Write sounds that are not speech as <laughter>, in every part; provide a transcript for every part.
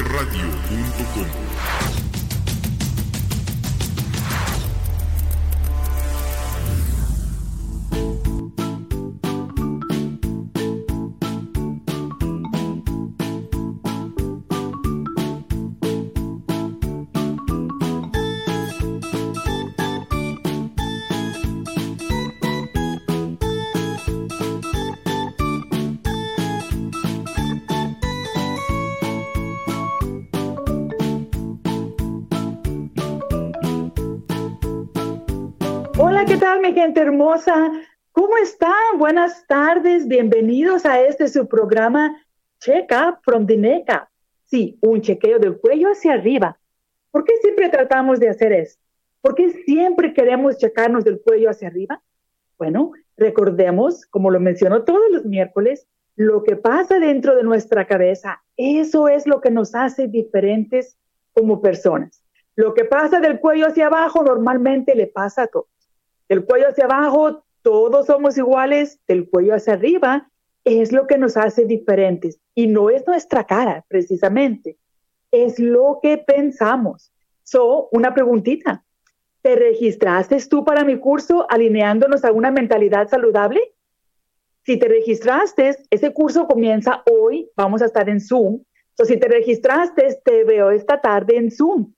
Radio.com Gente hermosa, ¿cómo están? Buenas tardes, bienvenidos a este su programa Check Up from the Neck Up. Sí, un chequeo del cuello hacia arriba. ¿Por qué siempre tratamos de hacer eso? ¿Por qué siempre queremos checarnos del cuello hacia arriba? Bueno, recordemos, como lo menciono todos los miércoles, lo que pasa dentro de nuestra cabeza, eso es lo que nos hace diferentes como personas. Lo que pasa del cuello hacia abajo normalmente le pasa a todos. Del cuello hacia abajo, todos somos iguales, del cuello hacia arriba es lo que nos hace diferentes. Y no es nuestra cara, precisamente, es lo que pensamos. So, una preguntita. ¿Te registraste tú para mi curso alineándonos a una mentalidad saludable? Si te registraste, ese curso comienza hoy, vamos a estar en Zoom. So, si te registraste, te veo esta tarde en Zoom.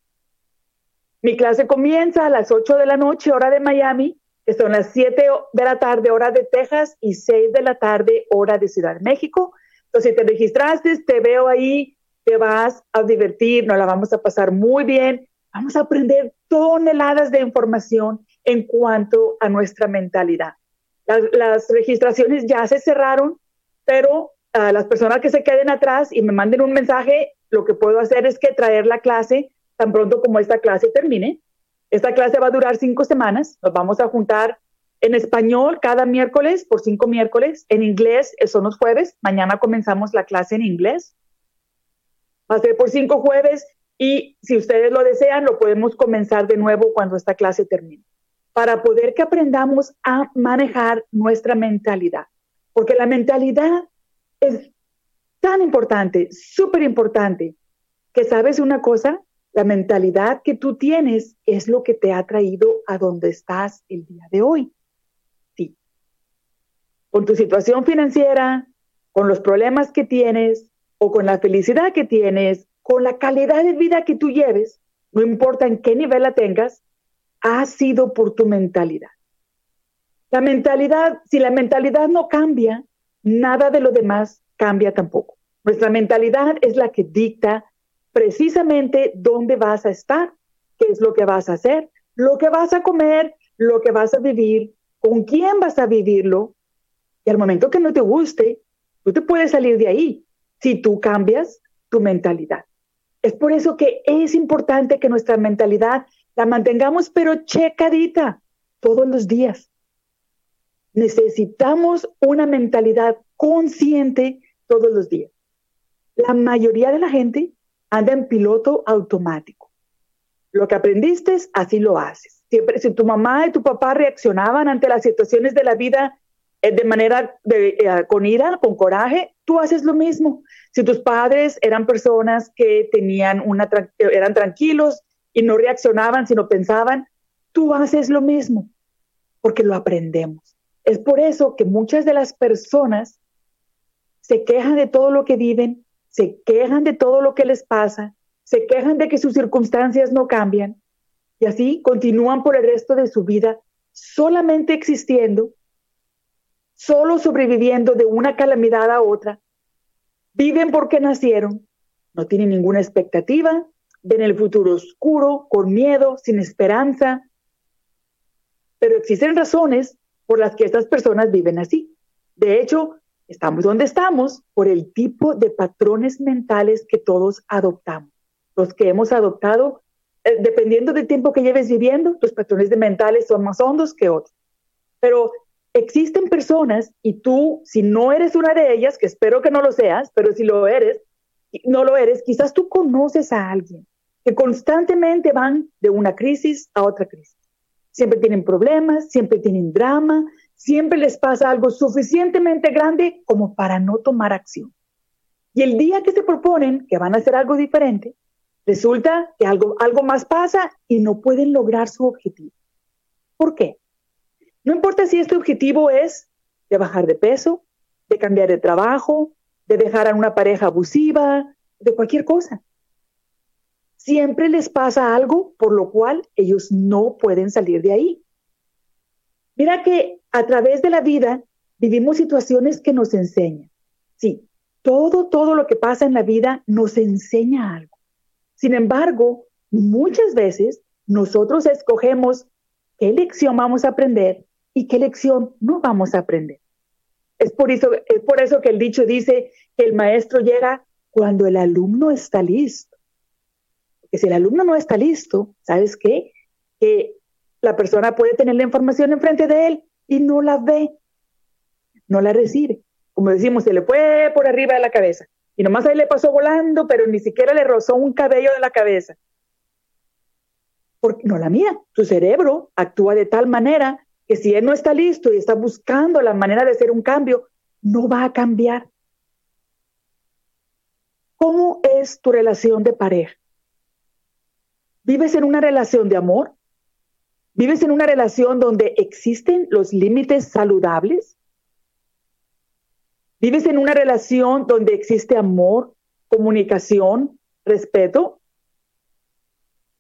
Mi clase comienza a las 8 de la noche, hora de Miami, que son las 7 de la tarde, hora de Texas, y 6 de la tarde, hora de Ciudad de México. Entonces, si te registraste, te veo ahí, te vas a divertir, nos la vamos a pasar muy bien. Vamos a aprender toneladas de información en cuanto a nuestra mentalidad. Las, registraciones ya se cerraron, pero a las personas que se queden atrás y me manden un mensaje, lo que puedo hacer es que traer la clase tan pronto como esta clase termine esta clase va a durar cinco semanas. Nos vamos a juntar en español cada miércoles por cinco miércoles. En inglés son los jueves. Mañana comenzamos la clase en inglés. Va a ser por cinco jueves y si ustedes lo desean, lo podemos comenzar de nuevo cuando esta clase termine. Para poder que aprendamos a manejar nuestra mentalidad. Porque la mentalidad es tan importante, súper importante, que sabes una cosa, la mentalidad que tú tienes es lo que te ha traído a donde estás el día de hoy. Sí. Con tu situación financiera, con los problemas que tienes o con la felicidad que tienes, con la calidad de vida que tú lleves, no importa en qué nivel la tengas, ha sido por tu mentalidad. La mentalidad, si la mentalidad no cambia, nada de lo demás cambia tampoco. Nuestra mentalidad es la que dicta precisamente dónde vas a estar, qué es lo que vas a hacer, lo que vas a comer, lo que vas a vivir, con quién vas a vivirlo. Y al momento que no te guste, tú te puedes salir de ahí si tú cambias tu mentalidad. Es por eso que es importante que nuestra mentalidad la mantengamos pero checadita todos los días. Necesitamos una mentalidad consciente todos los días. La mayoría de la gente anda en piloto automático. Lo que aprendiste, así lo haces. Siempre, si tu mamá y tu papá reaccionaban ante las situaciones de la vida eh, de manera de, eh, con ira, con coraje, tú haces lo mismo. Si tus padres eran personas que tenían una, eran tranquilos y no reaccionaban, sino pensaban, tú haces lo mismo, porque lo aprendemos. Es por eso que muchas de las personas se quejan de todo lo que viven se quejan de todo lo que les pasa, se quejan de que sus circunstancias no cambian y así continúan por el resto de su vida solamente existiendo, solo sobreviviendo de una calamidad a otra. Viven porque nacieron, no tienen ninguna expectativa, ven el futuro oscuro, con miedo, sin esperanza. Pero existen razones por las que estas personas viven así. De hecho, Estamos donde estamos por el tipo de patrones mentales que todos adoptamos. Los que hemos adoptado, eh, dependiendo del tiempo que lleves viviendo, tus patrones de mentales son más hondos que otros. Pero existen personas y tú, si no eres una de ellas, que espero que no lo seas, pero si lo eres, no lo eres, quizás tú conoces a alguien que constantemente van de una crisis a otra crisis. Siempre tienen problemas, siempre tienen drama, siempre les pasa algo suficientemente grande como para no tomar acción. Y el día que se proponen que van a hacer algo diferente, resulta que algo, algo más pasa y no pueden lograr su objetivo. ¿Por qué? No importa si este objetivo es de bajar de peso, de cambiar de trabajo, de dejar a una pareja abusiva, de cualquier cosa. Siempre les pasa algo por lo cual ellos no pueden salir de ahí. Mira que a través de la vida vivimos situaciones que nos enseñan. Sí, todo, todo lo que pasa en la vida nos enseña algo. Sin embargo, muchas veces nosotros escogemos qué lección vamos a aprender y qué lección no vamos a aprender. Es por eso, es por eso que el dicho dice que el maestro llega cuando el alumno está listo. Porque si el alumno no está listo, ¿sabes qué? Que la persona puede tener la información enfrente de él y no la ve, no la recibe. Como decimos, se le fue por arriba de la cabeza. Y nomás ahí le pasó volando, pero ni siquiera le rozó un cabello de la cabeza. Porque no la mía. Su cerebro actúa de tal manera que si él no está listo y está buscando la manera de hacer un cambio, no va a cambiar. ¿Cómo es tu relación de pareja? ¿Vives en una relación de amor? ¿Vives en una relación donde existen los límites saludables? ¿Vives en una relación donde existe amor, comunicación, respeto?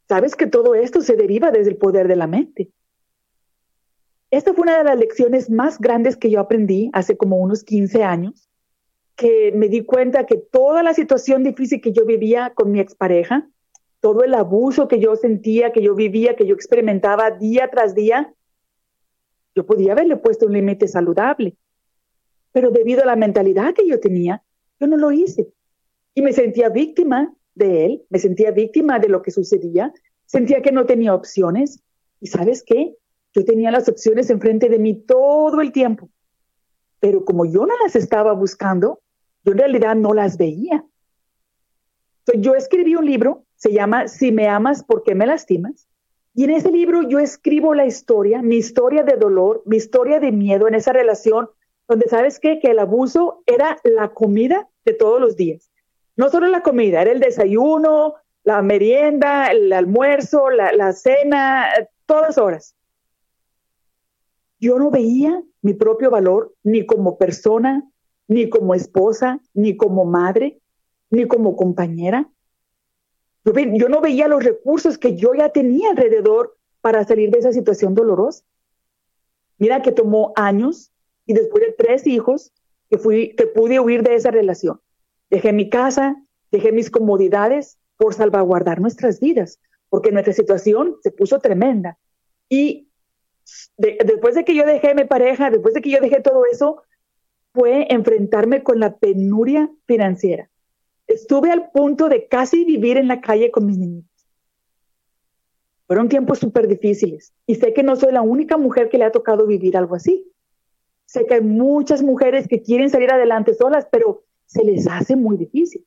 Sabes que todo esto se deriva desde el poder de la mente. Esta fue una de las lecciones más grandes que yo aprendí hace como unos 15 años, que me di cuenta que toda la situación difícil que yo vivía con mi expareja, todo el abuso que yo sentía, que yo vivía, que yo experimentaba día tras día, yo podía haberle puesto un límite saludable. Pero debido a la mentalidad que yo tenía, yo no lo hice. Y me sentía víctima de él, me sentía víctima de lo que sucedía, sentía que no tenía opciones. ¿Y sabes qué? Yo tenía las opciones enfrente de mí todo el tiempo, pero como yo no las estaba buscando, yo en realidad no las veía. Entonces, yo escribí un libro, se llama Si me amas, ¿por qué me lastimas? Y en ese libro yo escribo la historia, mi historia de dolor, mi historia de miedo en esa relación, donde sabes qué? que el abuso era la comida de todos los días. No solo la comida, era el desayuno, la merienda, el almuerzo, la, la cena, todas horas yo no veía mi propio valor ni como persona, ni como esposa, ni como madre, ni como compañera. Yo, no veía los recursos que yo ya tenía alrededor para salir de esa situación dolorosa. Mira que tomó años y después de tres hijos que, fui, que pude huir de esa relación. Dejé mi casa, dejé mis comodidades por salvaguardar nuestras vidas, porque nuestra situación se puso tremenda. Y después de que yo dejé mi pareja, después de que yo dejé todo eso, fue enfrentarme con la penuria financiera. Estuve al punto de casi vivir en la calle con mis niños. Fueron tiempos súper difíciles y sé que no soy la única mujer que le ha tocado vivir algo así. Sé que hay muchas mujeres que quieren salir adelante solas, pero se les hace muy difícil.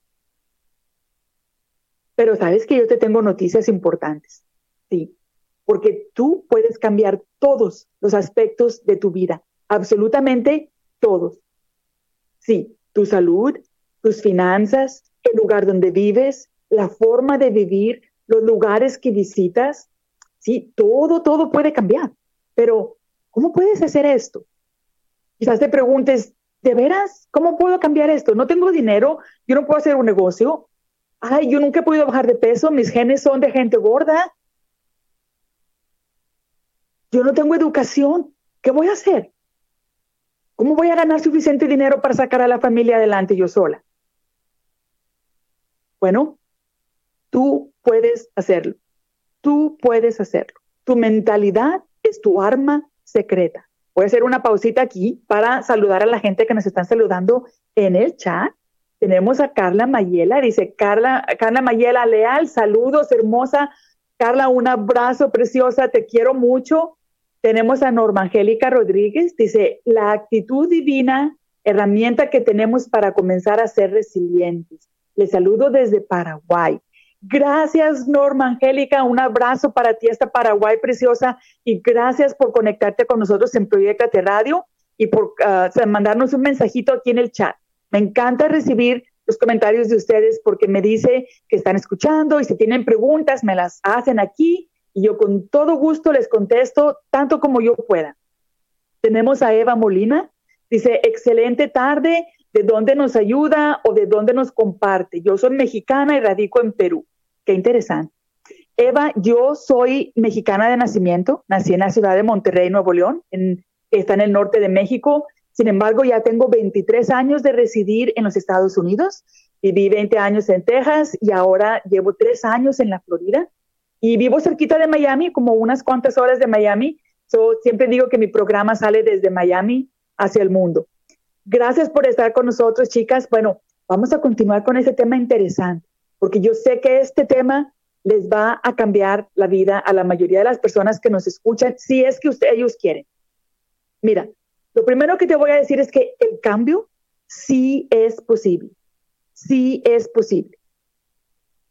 Pero sabes que yo te tengo noticias importantes. Sí, porque tú puedes cambiar todos los aspectos de tu vida, absolutamente todos. Sí, tu salud, tus finanzas, el lugar donde vives, la forma de vivir, los lugares que visitas, sí, todo, todo puede cambiar. Pero, ¿cómo puedes hacer esto? Quizás te preguntes, ¿de veras? ¿Cómo puedo cambiar esto? No tengo dinero, yo no puedo hacer un negocio. Ay, yo nunca he podido bajar de peso, mis genes son de gente gorda, yo no tengo educación. ¿Qué voy a hacer? ¿Cómo voy a ganar suficiente dinero para sacar a la familia adelante yo sola? Bueno, tú puedes hacerlo. Tú puedes hacerlo. Tu mentalidad es tu arma secreta. Voy a hacer una pausita aquí para saludar a la gente que nos están saludando en el chat. Tenemos a Carla Mayela, dice Carla, Carla Mayela, leal, saludos, hermosa. Carla, un abrazo preciosa, te quiero mucho. Tenemos a Norma Angélica Rodríguez, dice, la actitud divina, herramienta que tenemos para comenzar a ser resilientes. Le saludo desde Paraguay. Gracias, Norma Angélica. Un abrazo para ti hasta Paraguay, preciosa. Y gracias por conectarte con nosotros en Proyectate Radio y por ah, mandarnos un mensajito aquí en el chat. Me encanta recibir los comentarios de ustedes porque me dice que están escuchando y si tienen preguntas me las hacen aquí y yo con todo gusto les contesto tanto como yo pueda. Tenemos a Eva Molina, dice, excelente tarde, ¿de dónde nos ayuda o de dónde nos comparte? Yo soy mexicana y radico en Perú. Qué interesante. Eva, yo soy mexicana de nacimiento, nací en la ciudad de Monterrey, Nuevo León, en, está en el norte de México. Sin embargo, ya tengo 23 años de residir en los Estados Unidos. Viví 20 años en Texas y ahora llevo 3 años en la Florida. Y vivo cerquita de Miami, como unas cuantas horas de Miami. So, siempre digo que mi programa sale desde Miami hacia el mundo. Gracias por estar con nosotros, chicas. Bueno, vamos a continuar con ese tema interesante, porque yo sé que este tema les va a cambiar la vida a la mayoría de las personas que nos escuchan, si es que usted, ellos quieren. Mira, lo primero que te voy a decir es que el cambio sí es posible, sí es posible.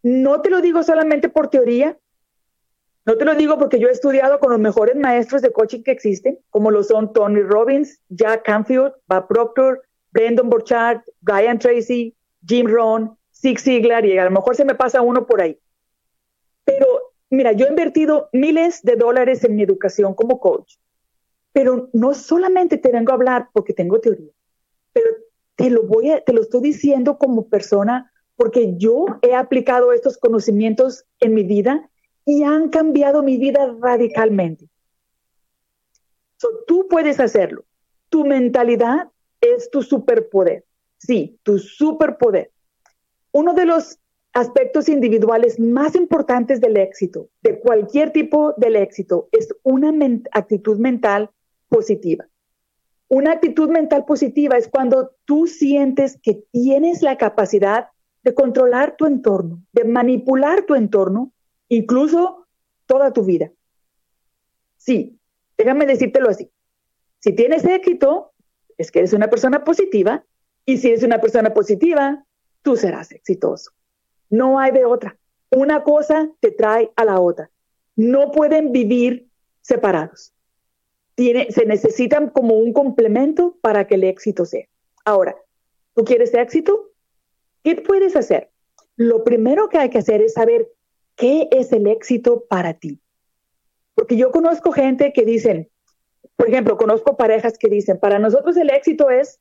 No te lo digo solamente por teoría, no te lo digo porque yo he estudiado con los mejores maestros de coaching que existen, como lo son Tony Robbins, Jack Canfield, Bob Proctor, Brendan Borchardt, Brian Tracy, Jim Rohn, Zig Ziglar, y a lo mejor se me pasa uno por ahí. Pero mira, yo he invertido miles de dólares en mi educación como coach, pero no solamente te vengo a hablar porque tengo teoría, pero te lo voy a, te lo estoy diciendo como persona porque yo he aplicado estos conocimientos en mi vida y han cambiado mi vida radicalmente. tú puedes hacerlo. Tu mentalidad es tu superpoder. Sí, tu superpoder. Uno de los aspectos individuales más importantes del éxito, de cualquier tipo del éxito, es una actitud mental positiva. Una actitud mental positiva es cuando tú sientes que tienes la capacidad de controlar tu entorno, de manipular tu entorno, incluso toda tu vida. Sí, déjame decírtelo así. Si tienes éxito, es que eres una persona positiva, y si eres una persona positiva, tú serás exitoso. No hay de otra. Una cosa te trae a la otra. No pueden vivir separados. Se necesitan como un complemento para que el éxito sea. Ahora, ¿tú quieres éxito? ¿Qué puedes hacer? Lo primero que hay que hacer es saber qué es el éxito para ti. Porque yo conozco gente que dicen, por ejemplo, conozco parejas que dicen, para nosotros el éxito es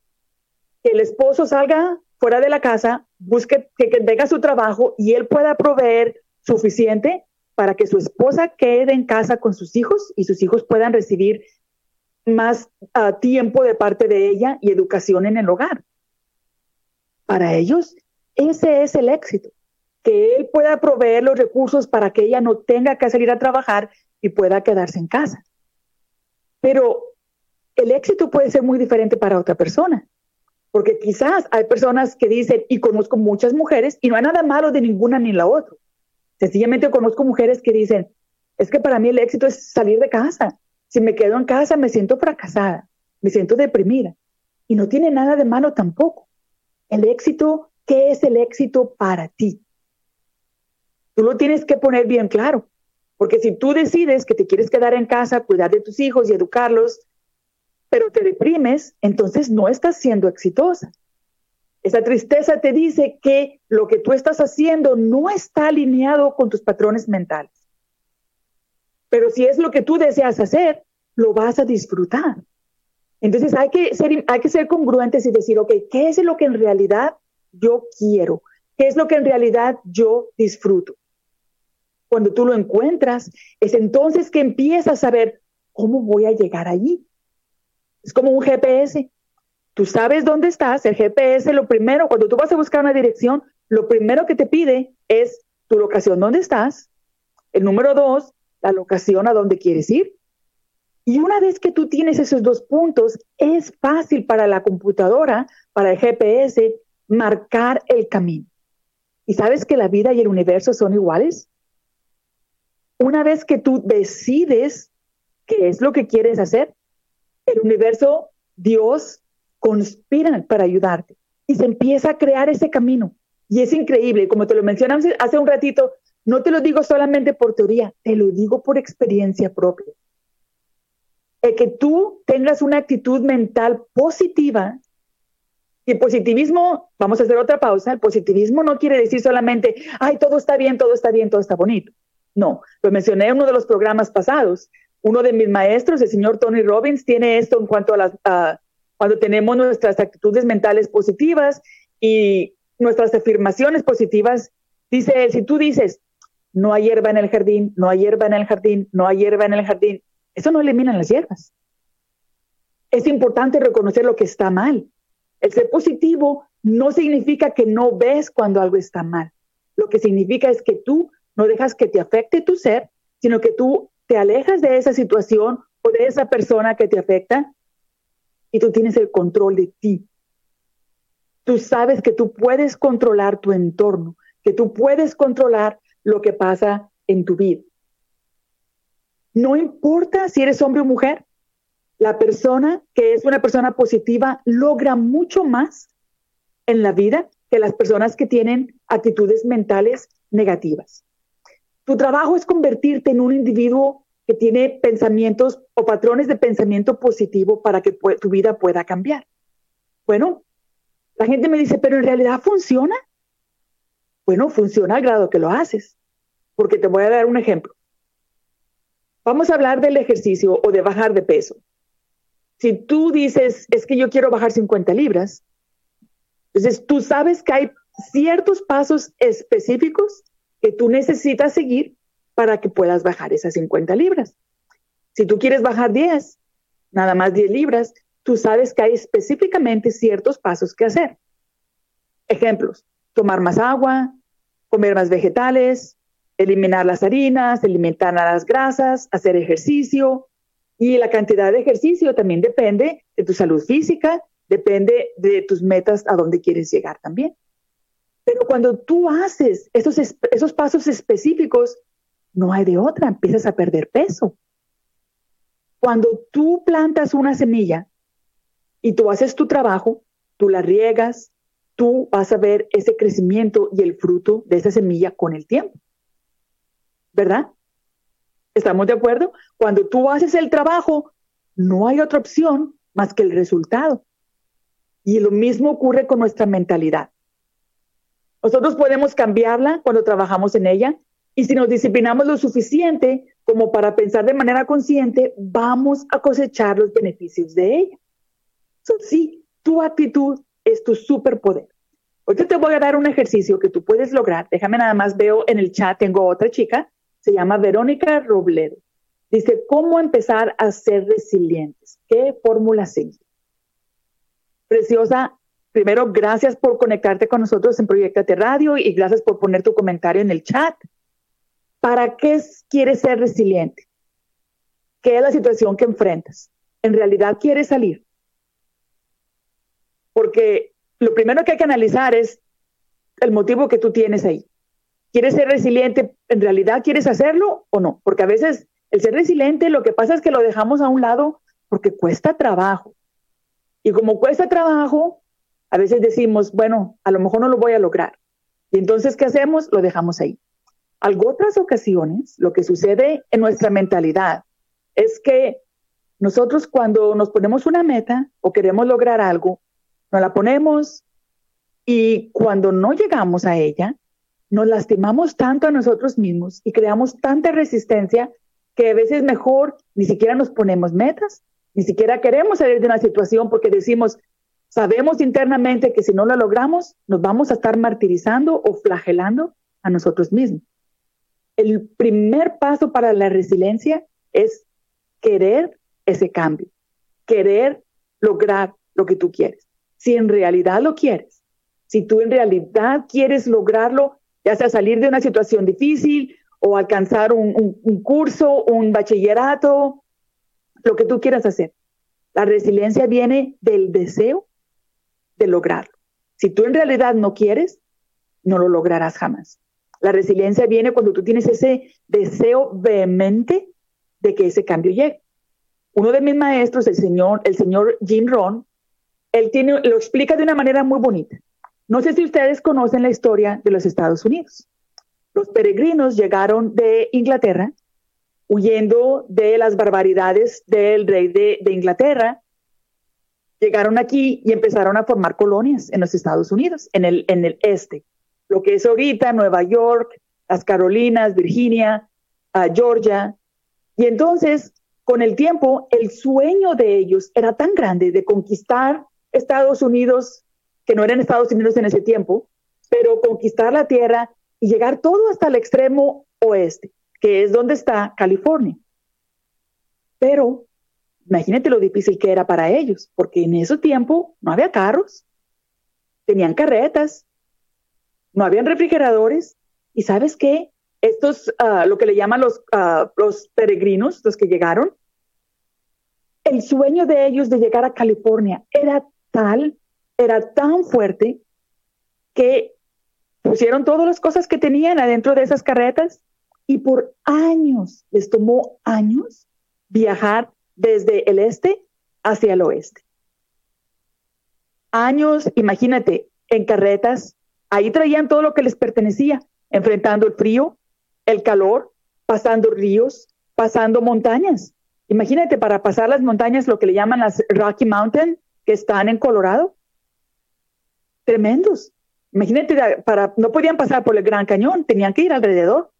que el esposo salga fuera de la casa, busque que, tenga su trabajo y él pueda proveer suficiente para que su esposa quede en casa con sus hijos y sus hijos puedan recibir más ah, tiempo de parte de ella y educación en el hogar. Para ellos, ese es el éxito, que él pueda proveer los recursos para que ella no tenga que salir a trabajar y pueda quedarse en casa. Pero el éxito puede ser muy diferente para otra persona. Porque quizás hay personas que dicen, y conozco muchas mujeres, y no hay nada malo de ninguna ni la otra. Sencillamente conozco mujeres que dicen, es que para mí el éxito es salir de casa. Si me quedo en casa me siento fracasada, me siento deprimida. Y no tiene nada de malo tampoco. El éxito, ¿qué es el éxito para ti? Tú lo tienes que poner bien claro. Porque si tú decides que te quieres quedar en casa, cuidar de tus hijos y educarlos, pero te deprimes, entonces no estás siendo exitosa. Esa tristeza te dice que lo que tú estás haciendo no está alineado con tus patrones mentales. Pero si es lo que tú deseas hacer, lo vas a disfrutar. Entonces hay que ser, hay que ser congruentes y decir, ok, ¿qué es lo que en realidad yo quiero? ¿Qué es lo que en realidad yo disfruto? Cuando tú lo encuentras, es entonces que empiezas a saber cómo voy a llegar allí. Es como un GPS. Tú sabes dónde estás. El GPS, lo primero, cuando tú vas a buscar una dirección, lo primero que te pide es tu locación, dónde estás. El número dos, la locación a dónde quieres ir. Y una vez que tú tienes esos dos puntos, es fácil para la computadora, para el GPS, marcar el camino. ¿Y sabes que la vida y el universo son iguales? Una vez que tú decides qué es lo que quieres hacer, el universo, Dios, conspiran para ayudarte y se empieza a crear ese camino. Y es increíble, como te lo mencionamos hace un ratito, no te lo digo solamente por teoría, te lo digo por experiencia propia. El que tú tengas una actitud mental positiva Y positivismo, vamos a hacer otra pausa, el positivismo no quiere decir solamente, ay, todo está bien, todo está bien, todo está bonito. No, lo mencioné en uno de los programas pasados. Uno de mis maestros, el señor Tony Robbins, tiene esto en cuanto a las, cuando tenemos nuestras actitudes mentales positivas y nuestras afirmaciones positivas. Dice él, si tú dices, no hay hierba en el jardín, no hay hierba en el jardín, no hay hierba en el jardín, eso no elimina las hierbas. Es importante reconocer lo que está mal. El ser positivo no significa que no ves cuando algo está mal. Lo que significa es que tú no dejas que te afecte tu ser, sino que tú te alejas de esa situación o de esa persona que te afecta y tú tienes el control de ti. Tú sabes que tú puedes controlar tu entorno, que tú puedes controlar lo que pasa en tu vida. No importa si eres hombre o mujer, la persona que es una persona positiva logra mucho más en la vida que las personas que tienen actitudes mentales negativas. Tu trabajo es convertirte en un individuo que tiene pensamientos o patrones de pensamiento positivo para que tu vida pueda cambiar. Bueno, la gente me dice, pero en realidad funciona. Bueno, funciona al grado que lo haces. Porque te voy a dar un ejemplo. Vamos a hablar del ejercicio o de bajar de peso. Si tú dices, es que yo quiero bajar 50 libras, entonces tú sabes que hay ciertos pasos específicos que tú necesitas seguir para que puedas bajar esas 50 libras. Si tú quieres bajar 10, nada más 10 libras, tú sabes que hay específicamente ciertos pasos que hacer. Ejemplos, tomar más agua, comer más vegetales, eliminar las harinas, eliminar las grasas, hacer ejercicio. Y la cantidad de ejercicio también depende de tu salud física, depende de tus metas a dónde quieres llegar también. Pero cuando tú haces esos, esos pasos específicos, no hay de otra, empiezas a perder peso. Cuando tú plantas una semilla y tú haces tu trabajo, tú la riegas, tú vas a ver ese crecimiento y el fruto de esa semilla con el tiempo. ¿Verdad? ¿Estamos de acuerdo? Cuando tú haces el trabajo, no hay otra opción más que el resultado. Y lo mismo ocurre con nuestra mentalidad. Nosotros podemos cambiarla cuando trabajamos en ella y si nos disciplinamos lo suficiente como para pensar de manera consciente, vamos a cosechar los beneficios de ella. sí, tu actitud es tu superpoder. Hoy te voy a dar un ejercicio que tú puedes lograr. Déjame nada más, veo en el chat, tengo otra chica, se llama Verónica Robledo. Dice, ¿cómo empezar a ser resilientes? ¿Qué fórmula seguir? Preciosa, Primero, gracias por conectarte con nosotros en Proyectate Radio y gracias por poner tu comentario en el chat. ¿Para qué quieres ser resiliente? ¿Qué es la situación que enfrentas? ¿En realidad quieres salir? Porque lo primero que hay que analizar es el motivo que tú tienes ahí. ¿Quieres ser resiliente? ¿En realidad quieres hacerlo o no? Porque a veces el ser resiliente lo que pasa es que lo dejamos a un lado porque cuesta trabajo. Y como cuesta trabajo, a veces decimos, bueno, a lo mejor no lo voy a lograr. Y entonces, ¿qué hacemos? Lo dejamos ahí. Algo otras ocasiones, lo que sucede en nuestra mentalidad es que nosotros cuando nos ponemos una meta o queremos lograr algo, nos la ponemos y cuando no llegamos a ella, nos lastimamos tanto a nosotros mismos y creamos tanta resistencia que a veces mejor ni siquiera nos ponemos metas, ni siquiera queremos salir de una situación porque decimos, Sabemos internamente que si no lo logramos, nos vamos a estar martirizando o flagelando a nosotros mismos. El primer paso para la resiliencia es querer ese cambio, querer lograr lo que tú quieres. Si en realidad lo quieres, si tú en realidad quieres lograrlo, ya sea salir de una situación difícil o alcanzar un, curso, un bachillerato, lo que tú quieras hacer. La resiliencia viene del deseo de lograrlo. Si tú en realidad no quieres, no lo lograrás jamás. La resiliencia viene cuando tú tienes ese deseo vehemente de que ese cambio llegue. Uno de mis maestros, el señor, el señor Jim Ron, él tiene, lo explica de una manera muy bonita. No sé si ustedes conocen la historia de los Estados Unidos. Los peregrinos llegaron de Inglaterra huyendo de las barbaridades del rey de, de Inglaterra llegaron aquí y empezaron a formar colonias en los Estados Unidos, en el, en el este, lo que es ahorita Nueva York, las Carolinas, Virginia, uh, Georgia. Y entonces, con el tiempo, el sueño de ellos era tan grande de conquistar Estados Unidos, que no eran Estados Unidos en ese tiempo, pero conquistar la tierra y llegar todo hasta el extremo oeste, que es donde está California. Pero imagínate lo difícil que era para ellos, porque en ese tiempo no había carros, tenían carretas, no habían refrigeradores, y sabes qué, estos, uh, lo que le llaman los, uh, los peregrinos, los que llegaron, el sueño de ellos de llegar a California era tal, era tan fuerte, que pusieron todas las cosas que tenían adentro de esas carretas y por años, les tomó años viajar desde el este hacia el oeste. Años, imagínate, en carretas, ahí traían todo lo que les pertenecía, enfrentando el frío, el calor, pasando ríos, pasando montañas. Imagínate para pasar las montañas, lo que le llaman las Rocky Mountain, que están en Colorado. Tremendos. Imagínate, para, no podían pasar por el Gran Cañón, tenían que ir alrededor.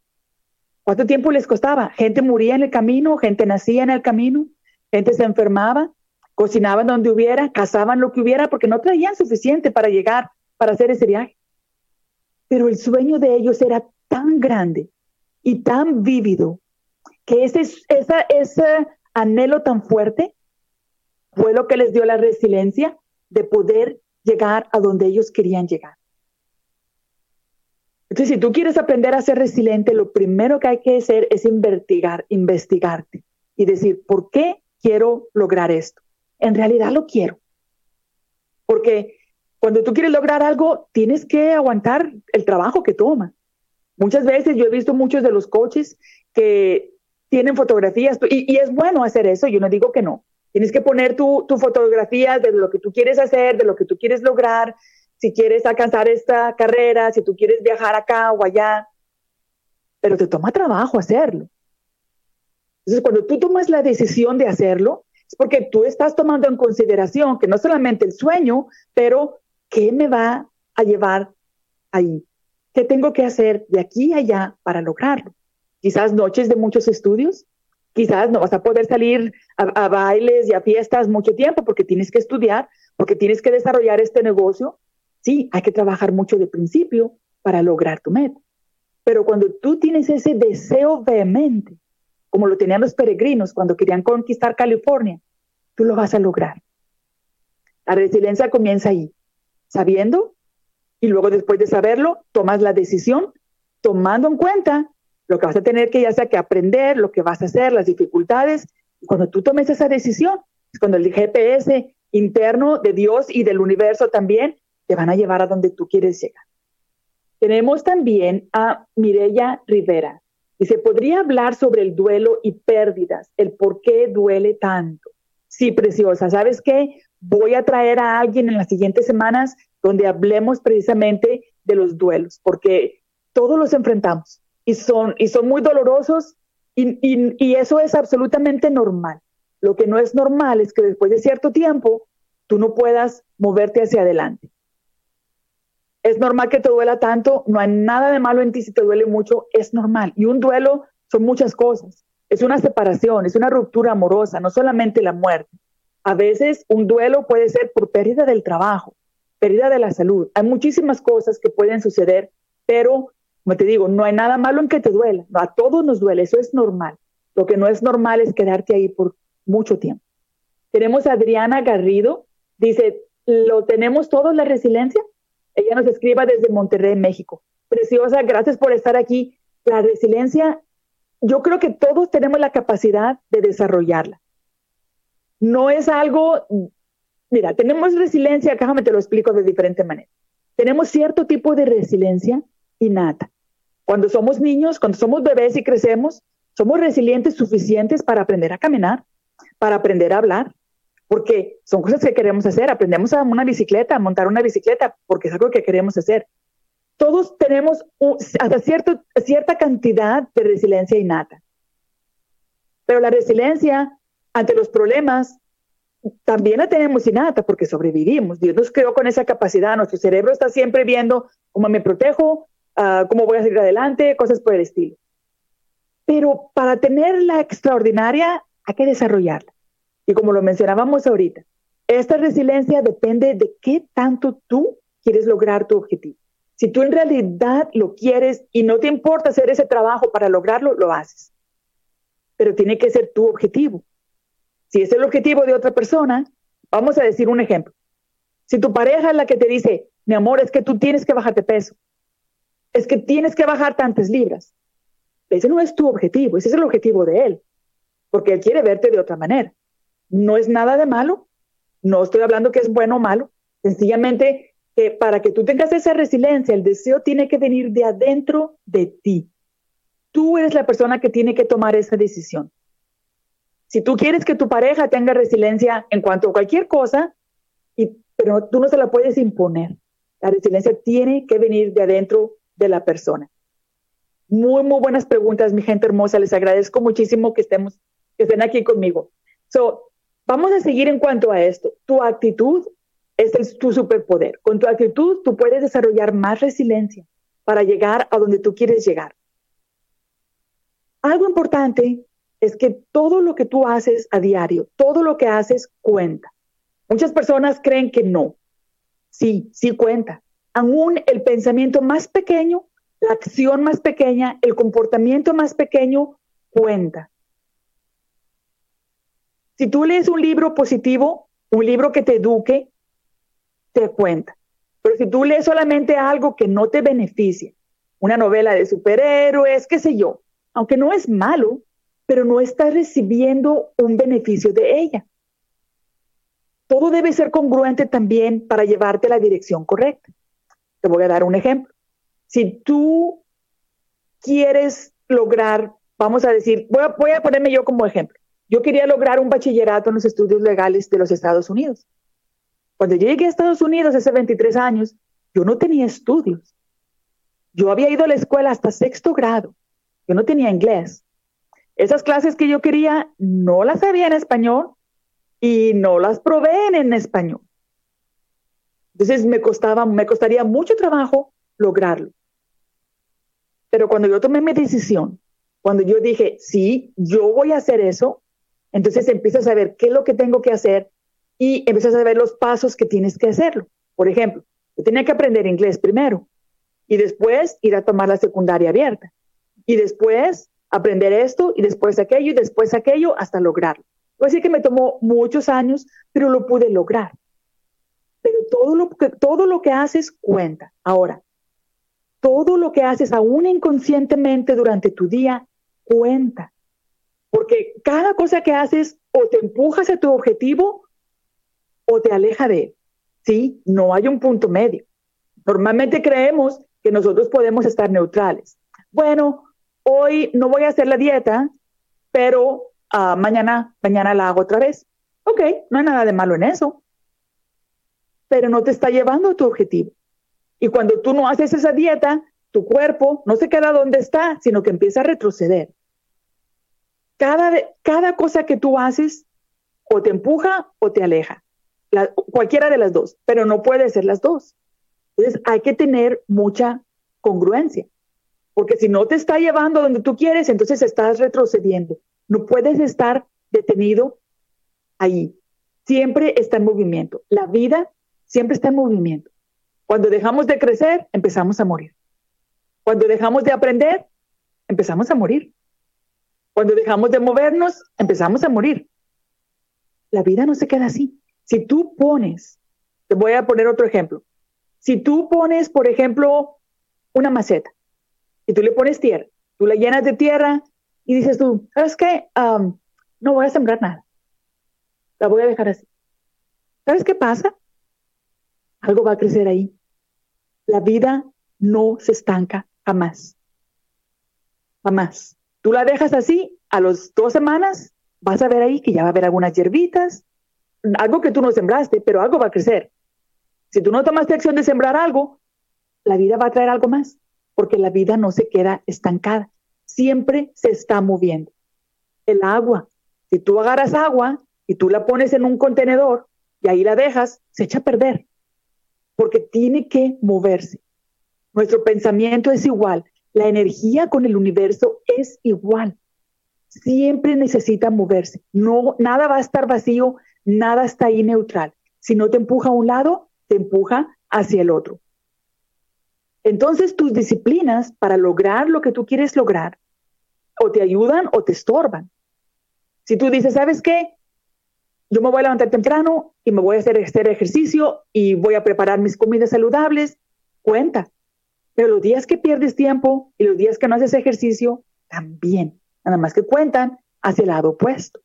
¿Cuánto tiempo les costaba? Gente moría en el camino, gente nacía en el camino, se enfermaba, cocinaban donde hubiera, cazaban lo que hubiera, porque no traían suficiente para llegar, para hacer ese viaje. Pero el sueño de ellos era tan grande y tan vívido que ese, esa, ese anhelo tan fuerte fue lo que les dio la resiliencia de poder llegar a donde ellos querían llegar. Entonces, si tú quieres aprender a ser resiliente, lo primero que hay que hacer es investigar, investigarte y decir, ¿por qué quiero lograr esto? En realidad lo quiero. Porque cuando tú quieres lograr algo, tienes que aguantar el trabajo que toma. Muchas veces yo he visto muchos de los coaches que tienen fotografías y, es bueno hacer eso, yo no digo que no. Tienes que poner tu, tu fotografía de lo que tú quieres hacer, de lo que tú quieres lograr, si quieres alcanzar esta carrera, si tú quieres viajar acá o allá, pero te toma trabajo hacerlo. Entonces, cuando tú tomas la decisión de hacerlo, es porque tú estás tomando en consideración que no solamente el sueño, pero qué me va a llevar ahí, qué tengo que hacer de aquí a allá para lograrlo. Quizás noches de muchos estudios, quizás no vas a poder salir a, a bailes y a fiestas mucho tiempo porque tienes que estudiar, porque tienes que desarrollar este negocio, Sí, hay que trabajar mucho de principio para lograr tu meta. Pero cuando tú tienes ese deseo vehemente, como lo tenían los peregrinos cuando querían conquistar California, tú lo vas a lograr. La resiliencia comienza ahí, sabiendo, y luego después de saberlo, tomas la decisión, tomando en cuenta lo que vas a tener que ya sea que aprender, lo que vas a hacer, las dificultades. Y cuando tú tomes esa decisión, es cuando el GPS interno de Dios y del universo también te van a llevar a donde tú quieres llegar. Tenemos también a Mirella Rivera. Dice, ¿podría hablar sobre el duelo y pérdidas? El por qué duele tanto. Sí, preciosa. ¿Sabes qué? Voy a traer a alguien en las siguientes semanas donde hablemos precisamente de los duelos, porque todos los enfrentamos y son, y son muy dolorosos y, y eso es absolutamente normal. Lo que no es normal es que después de cierto tiempo tú no puedas moverte hacia adelante. Es normal que te duela tanto, no hay nada de malo en ti si te duele mucho, es normal. Y un duelo son muchas cosas. Es una separación, es una ruptura amorosa, no solamente la muerte. A veces un duelo puede ser por pérdida del trabajo, pérdida de la salud. Hay muchísimas cosas que pueden suceder, pero, como te digo, no hay nada malo en que te duela. a todos nos duele, eso es normal. Lo que no es normal es quedarte ahí por mucho tiempo. Tenemos a Adriana Garrido, dice, ¿lo tenemos todos la resiliencia? Ella nos escriba desde Monterrey, México. Preciosa, gracias por estar aquí. La resiliencia, yo creo que todos tenemos la capacidad de desarrollarla. No es algo, mira, tenemos resiliencia, déjame te lo explico de diferente manera. Tenemos cierto tipo de resiliencia innata. Cuando somos niños, cuando somos bebés y crecemos, somos resilientes suficientes para aprender a caminar, para aprender a hablar, porque son cosas que queremos hacer. Aprendemos a una bicicleta, a montar una bicicleta, porque es algo que queremos hacer. Todos tenemos hasta cierto, cierta cantidad de resiliencia innata. Pero la resiliencia ante los problemas también la tenemos innata porque sobrevivimos. Dios nos creó con esa capacidad. Nuestro cerebro está siempre viendo cómo me protejo, uh, cómo voy a seguir adelante, cosas por el estilo. Pero para tener la extraordinaria hay que desarrollarla. Y como lo mencionábamos ahorita, esta resiliencia depende de qué tanto tú quieres lograr tu objetivo. Si tú en realidad lo quieres y no te importa hacer ese trabajo para lograrlo, lo haces. Pero tiene que ser tu objetivo. Si es el objetivo de otra persona, vamos a decir un ejemplo. Si tu pareja es la que te dice, mi amor, es que tú tienes que bajarte peso, es que tienes que bajar tantas libras, ese no es tu objetivo, ese es el objetivo de él, porque él quiere verte de otra manera. No es nada de malo, no estoy hablando que es bueno o malo, sencillamente que para que tú tengas esa resiliencia, el deseo tiene que venir de adentro de ti. Tú eres la persona que tiene que tomar esa decisión. Si tú quieres que tu pareja tenga resiliencia en cuanto a cualquier cosa, y, pero tú no se la puedes imponer. La resiliencia tiene que venir de adentro de la persona. Muy, muy buenas preguntas, mi gente hermosa. Les agradezco muchísimo que, estemos, que estén aquí conmigo. So, vamos a seguir en cuanto a esto. Tu actitud es tu superpoder. Con tu actitud tú puedes desarrollar más resiliencia para llegar a donde tú quieres llegar. Algo importante es que todo lo que tú haces a diario, todo lo que haces cuenta. Muchas personas creen que no. Sí, sí cuenta. Aún el pensamiento más pequeño, la acción más pequeña, el comportamiento más pequeño cuenta. Si tú lees un libro positivo, un libro que te eduque, te cuenta. Pero si tú lees solamente algo que no te beneficia, una novela de superhéroes, qué sé yo, aunque no es malo, pero no estás recibiendo un beneficio de ella. Todo debe ser congruente también para llevarte a la dirección correcta. Te voy a dar un ejemplo. Si tú quieres lograr, vamos a decir, voy a, voy a ponerme yo como ejemplo. Yo quería lograr un bachillerato en los estudios legales de los Estados Unidos. Cuando yo llegué a Estados Unidos hace 23 años, yo no tenía estudios. Yo había ido a la escuela hasta sexto grado. Yo no tenía inglés. Esas clases que yo quería no las sabía en español y no las probé en español. Entonces me costaba, me costaría mucho trabajo lograrlo. Pero cuando yo tomé mi decisión, cuando yo dije, sí, yo voy a hacer eso, entonces empiezas a saber qué es lo que tengo que hacer y empiezas a ver los pasos que tienes que hacerlo. Por ejemplo, yo tenía que aprender inglés primero y después ir a tomar la secundaria abierta y después aprender esto y después aquello y después aquello hasta lograrlo. Puede decir que me tomó muchos años, pero lo pude lograr. Pero todo lo que, todo lo que haces cuenta. Ahora, todo lo que haces aún inconscientemente durante tu día cuenta. Porque cada cosa que haces o te empujas a tu objetivo o te aleja de él. Sí, no hay un punto medio. Normalmente creemos que nosotros podemos estar neutrales. Bueno, hoy no voy a hacer la dieta, pero uh, mañana, mañana la hago otra vez. Ok, no hay nada de malo en eso, pero no te está llevando a tu objetivo. Y cuando tú no haces esa dieta, tu cuerpo no se queda donde está, sino que empieza a retroceder. Cada, cada cosa que tú haces o te empuja o te aleja, cualquiera de las dos, pero no puede ser las dos. Entonces hay que tener mucha congruencia. Porque si no te está llevando donde tú quieres, entonces estás retrocediendo. No puedes estar detenido ahí. Siempre está en movimiento. La vida siempre está en movimiento. Cuando dejamos de crecer, empezamos a morir. Cuando dejamos de aprender, empezamos a morir. Cuando dejamos de movernos, empezamos a morir. La vida no se queda así. Si tú pones, te voy a poner otro ejemplo. Si tú pones, por ejemplo, una maceta y tú le pones tierra, tú la llenas de tierra y dices tú, ¿sabes qué? no voy a sembrar nada. La voy a dejar así. ¿Sabes qué pasa? Algo va a crecer ahí. La vida no se estanca jamás. Jamás. Tú la dejas así, a las dos semanas vas a ver ahí que ya va a haber algunas hierbitas, algo que tú no sembraste, pero algo va a crecer. Si tú no tomaste acción de sembrar algo, la vida va a traer algo más porque la vida no se queda estancada, siempre se está moviendo. El agua, si tú agarras agua y tú la pones en un contenedor y ahí la dejas, se echa a perder, porque tiene que moverse. Nuestro pensamiento es igual, la energía con el universo es igual. Siempre necesita moverse. No, nada va a estar vacío, nada está ahí neutral. Si no te empuja a un lado, te empuja hacia el otro. Entonces tus disciplinas para lograr lo que tú quieres lograr o te ayudan o te estorban. Si tú dices, ¿sabes qué? Yo me voy a levantar temprano y me voy a hacer, hacer ejercicio y voy a preparar mis comidas saludables, cuenta. Pero los días que pierdes tiempo y los días que no haces ejercicio, también. Nada más que cuentan hacia el lado opuesto.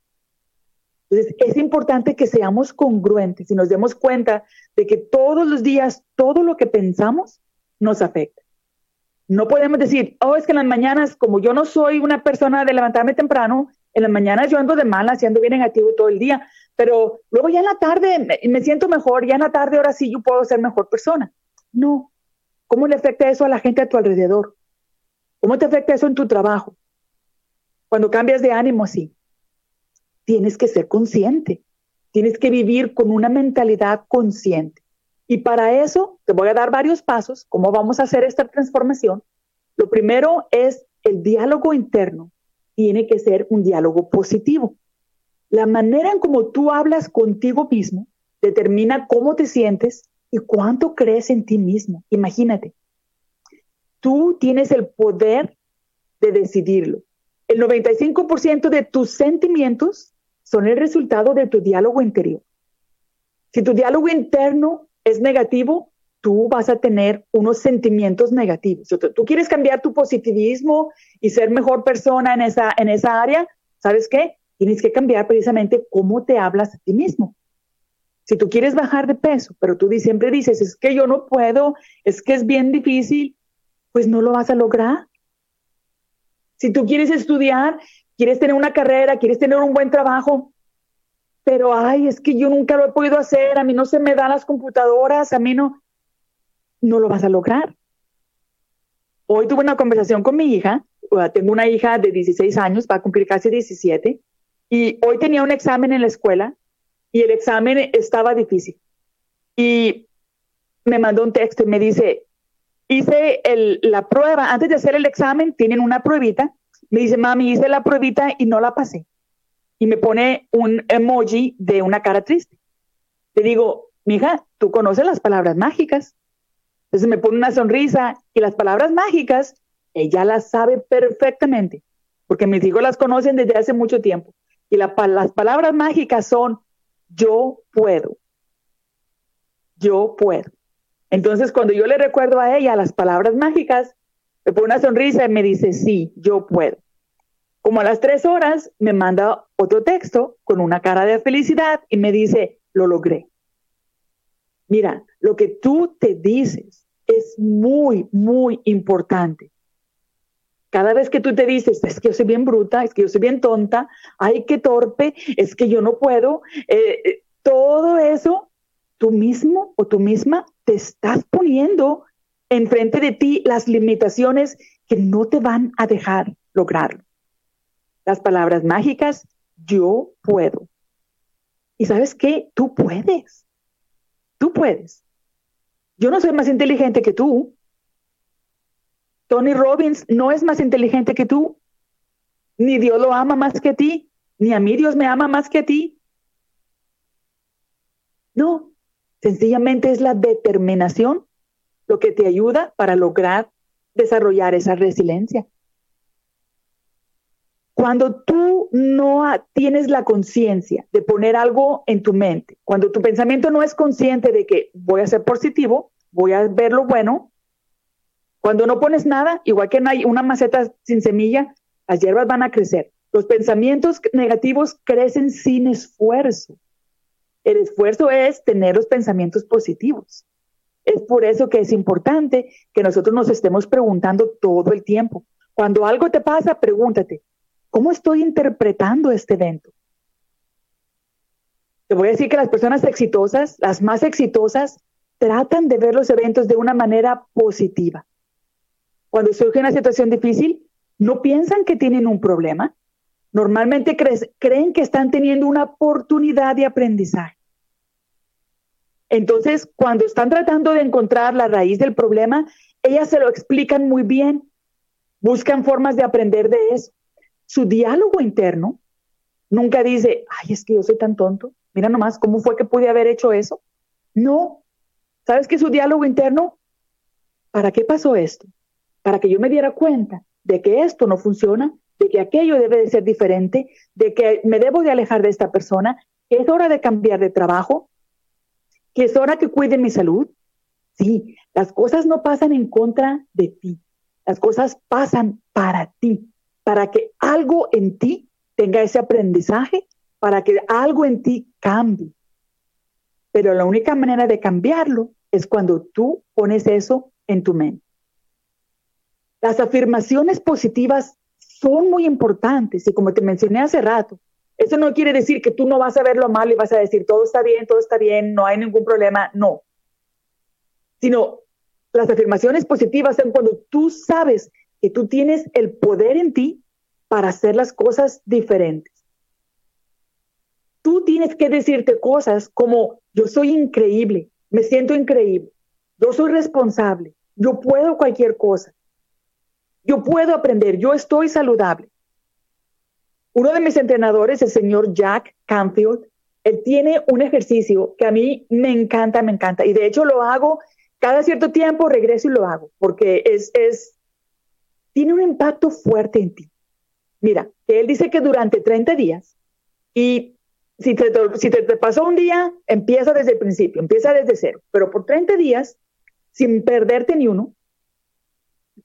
Entonces, es importante que seamos congruentes y nos demos cuenta de que todos los días, todo lo que pensamos nos afecta. No podemos decir, oh, es que en las mañanas, como yo no soy una persona de levantarme temprano, en las mañanas yo ando de malas y ando bien negativo todo el día, pero luego ya en la tarde me siento mejor, ya en la tarde ahora sí yo puedo ser mejor persona. No. ¿Cómo le afecta eso a la gente a tu alrededor? ¿Cómo te afecta eso en tu trabajo? Cuando cambias de ánimo, sí. Tienes que ser consciente. Tienes que vivir con una mentalidad consciente. Y para eso te voy a dar varios pasos, cómo vamos a hacer esta transformación. Lo primero es el diálogo interno. Tiene que ser un diálogo positivo. La manera en cómo tú hablas contigo mismo determina cómo te sientes y cuánto crees en ti mismo. Imagínate, tú tienes el poder de decidirlo. El 95% de tus sentimientos son el resultado de tu diálogo interior. Si tu diálogo interno es negativo, tú vas a tener unos sentimientos negativos. Tú quieres cambiar tu positivismo y ser mejor persona en esa, en esa área, ¿sabes qué? Tienes que cambiar precisamente cómo te hablas a ti mismo. Si tú quieres bajar de peso, pero tú siempre dices, es que yo no puedo, es que es bien difícil, pues no lo vas a lograr. Si tú quieres estudiar, quieres tener una carrera, quieres tener un buen trabajo, pero ay, es que yo nunca lo he podido hacer, a mí no se me dan las computadoras, a mí no, no lo vas a lograr. Hoy tuve una conversación con mi hija, tengo una hija de 16 años, va a cumplir casi 17, y hoy tenía un examen en la escuela y el examen estaba difícil. Y me mandó un texto y me dice, hice la prueba, antes de hacer el examen tienen una pruebita, me dice, mami, hice la pruebita y no la pasé y me pone un emoji de una cara triste. Le digo, mija, tú conoces las palabras mágicas. Entonces me pone una sonrisa y las palabras mágicas, ella las sabe perfectamente, porque mis hijos las conocen desde hace mucho tiempo. Y las palabras mágicas son, yo puedo. Yo puedo. Entonces, cuando yo le recuerdo a ella las palabras mágicas, me pone una sonrisa y me dice, sí, yo puedo. Como a las tres horas me manda otro texto con una cara de felicidad y me dice, lo logré. Mira, lo que tú te dices es muy, muy importante. Cada vez que tú te dices, es que yo soy bien bruta, es que yo soy bien tonta, ay, qué torpe, es que yo no puedo, eh, eh, todo eso, tú mismo o tú misma te estás poniendo enfrente de ti las limitaciones que no te van a dejar lograrlo las palabras mágicas, yo puedo. Y sabes qué, tú puedes. Tú puedes. Yo no soy más inteligente que tú. Tony Robbins no es más inteligente que tú. Ni Dios lo ama más que ti. Ni a mí Dios me ama más que a ti. No, sencillamente es la determinación lo que te ayuda para lograr desarrollar esa resiliencia. Cuando tú no tienes la conciencia de poner algo en tu mente, cuando tu pensamiento no es consciente de que voy a ser positivo, voy a ver lo bueno, cuando no pones nada, igual que hay una maceta sin semilla, las hierbas van a crecer. Los pensamientos negativos crecen sin esfuerzo. El esfuerzo es tener los pensamientos positivos. Es por eso que es importante que nosotros nos estemos preguntando todo el tiempo. Cuando algo te pasa, pregúntate, ¿Cómo estoy interpretando este evento? Te voy a decir que las personas exitosas, las más exitosas, tratan de ver los eventos de una manera positiva. Cuando surge una situación difícil, no piensan que tienen un problema, Normalmente creen que están teniendo una oportunidad de aprendizaje. Entonces, cuando están tratando de encontrar la raíz del problema, ellas se lo explican muy bien, buscan formas de aprender de eso. Su diálogo interno nunca dice, ay, es que yo soy tan tonto, mira nomás cómo fue que pude haber hecho eso. No, ¿sabes qué su diálogo interno? ¿Para qué pasó esto? Para que yo me diera cuenta de que esto no funciona, de que aquello debe de ser diferente, de que me debo de alejar de esta persona, que es hora de cambiar de trabajo, que es hora que cuide mi salud. Sí, las cosas no pasan en contra de ti, las cosas pasan para ti, para que algo en ti tenga ese aprendizaje, para que algo en ti cambie. Pero la única manera de cambiarlo es cuando tú pones eso en tu mente. Las afirmaciones positivas son muy importantes y como te mencioné hace rato, eso no quiere decir que tú no vas a ver lo malo y vas a decir todo está bien, todo está bien, no hay ningún problema, no. Sino las afirmaciones positivas son cuando tú sabes que tú tienes el poder en ti para hacer las cosas diferentes. Tú tienes que decirte cosas como yo soy increíble, me siento increíble, yo soy responsable, yo puedo cualquier cosa, yo puedo aprender, yo estoy saludable. Uno de mis entrenadores, el señor Jack Canfield, él tiene un ejercicio que a mí me encanta, me encanta. Y de hecho lo hago cada cierto tiempo, regreso y lo hago, porque es, es, tiene un impacto fuerte en ti. Mira, él dice que durante 30 días, y si te, si te pasó un día, empieza desde el principio, empieza desde cero, pero por 30 días, sin perderte ni uno,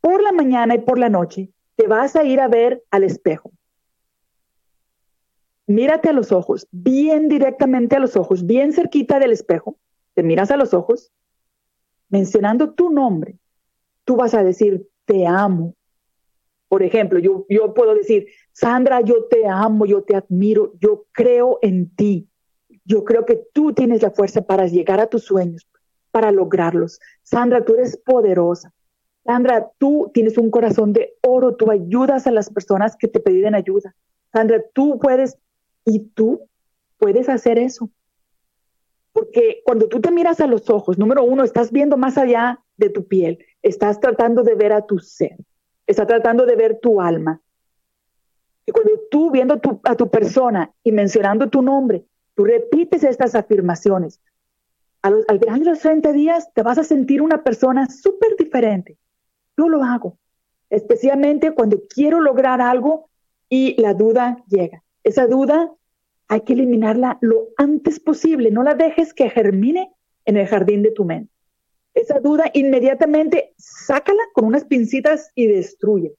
por la mañana y por la noche, te vas a ir a ver al espejo mírate a los ojos, bien directamente a los ojos, bien cerquita del espejo, te miras a los ojos, mencionando tu nombre, tú vas a decir, te amo. Por ejemplo, yo, yo puedo decir, Sandra, yo te amo, yo te admiro, yo creo en ti. Yo creo que tú tienes la fuerza para llegar a tus sueños, para lograrlos. Sandra, tú eres poderosa. Sandra, tú tienes un corazón de oro, tú ayudas a las personas que te piden ayuda. Sandra, tú puedes y tú puedes hacer eso. Porque cuando tú te miras a los ojos, número uno, estás viendo más allá de tu piel, estás tratando de ver a tu ser, estás tratando de ver tu alma. Y cuando tú viendo a tu persona y mencionando tu nombre, tú repites estas afirmaciones, al final de los 30 días te vas a sentir una persona súper diferente. Yo lo hago, especialmente cuando quiero lograr algo y la duda llega. Esa duda hay que eliminarla lo antes posible. No la dejes que germine en el jardín de tu mente. Esa duda inmediatamente sácala con unas pincitas y destruye.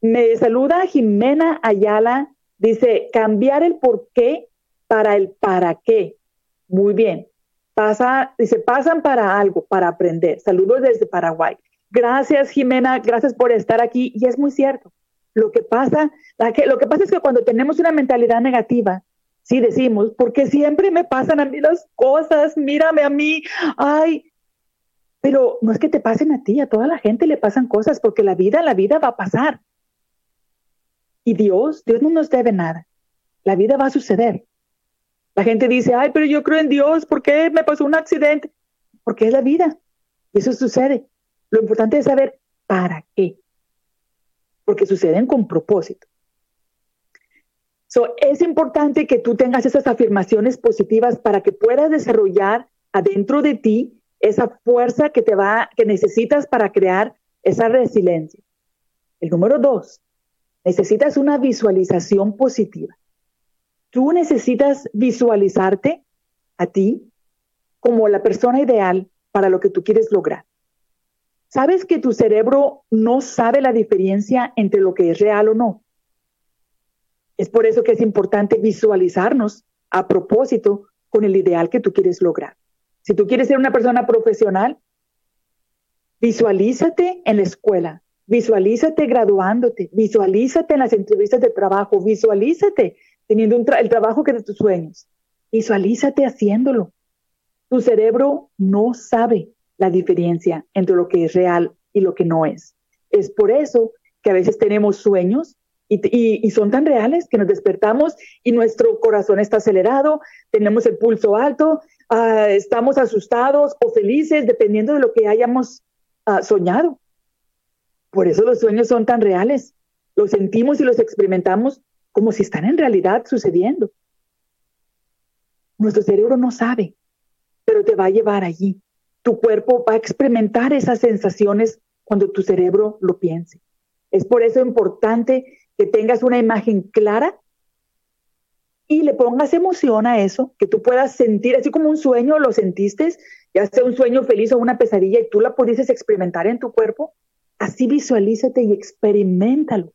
Me saluda Jimena Ayala. Dice, cambiar el por qué para el para qué. Muy bien. Pasa, dice, pasan para algo, para aprender. Saludos desde Paraguay. Gracias, Jimena. Gracias por estar aquí. Y es muy cierto. Lo que pasa, lo que pasa es que cuando tenemos una mentalidad negativa, sí decimos, porque siempre me pasan a mí las cosas, mírame a mí, ay, pero no es que te pasen a ti, a toda la gente le pasan cosas, porque la vida, la vida va a pasar. Y Dios, Dios no nos debe nada. La vida va a suceder. La gente dice, ay, pero yo creo en Dios, ¿por qué me pasó un accidente? Porque es la vida. Y eso sucede. Lo importante es saber para qué porque suceden con propósito. So, es importante que tú tengas esas afirmaciones positivas para que puedas desarrollar adentro de ti esa fuerza que te va, que necesitas para crear esa resiliencia. El número dos, necesitas una visualización positiva. Tú necesitas visualizarte a ti como la persona ideal para lo que tú quieres lograr. ¿Sabes que tu cerebro no sabe la diferencia entre lo que es real o no? Es por eso que es importante visualizarnos a propósito con el ideal que tú quieres lograr. Si tú quieres ser una persona profesional, visualízate en la escuela, visualízate graduándote, visualízate en las entrevistas de trabajo, visualízate teniendo el trabajo que de tus sueños, visualízate haciéndolo. Tu cerebro no sabe la diferencia entre lo que es real y lo que no es. Es por eso que a veces tenemos sueños Y, son tan reales que nos despertamos y nuestro corazón está acelerado, tenemos el pulso alto, ah, estamos asustados o felices, dependiendo de lo que hayamos ah, soñado. Por eso los sueños son tan reales. Los sentimos y los experimentamos como si están en realidad sucediendo. Nuestro cerebro no sabe, pero te va a llevar allí. Tu cuerpo va a experimentar esas sensaciones cuando tu cerebro lo piense. Es por eso importante que tengas una imagen clara y le pongas emoción a eso, que tú puedas sentir, así como un sueño lo sentiste, ya sea un sueño feliz o una pesadilla, y tú la pudieses experimentar en tu cuerpo, así visualízate y experimentalo.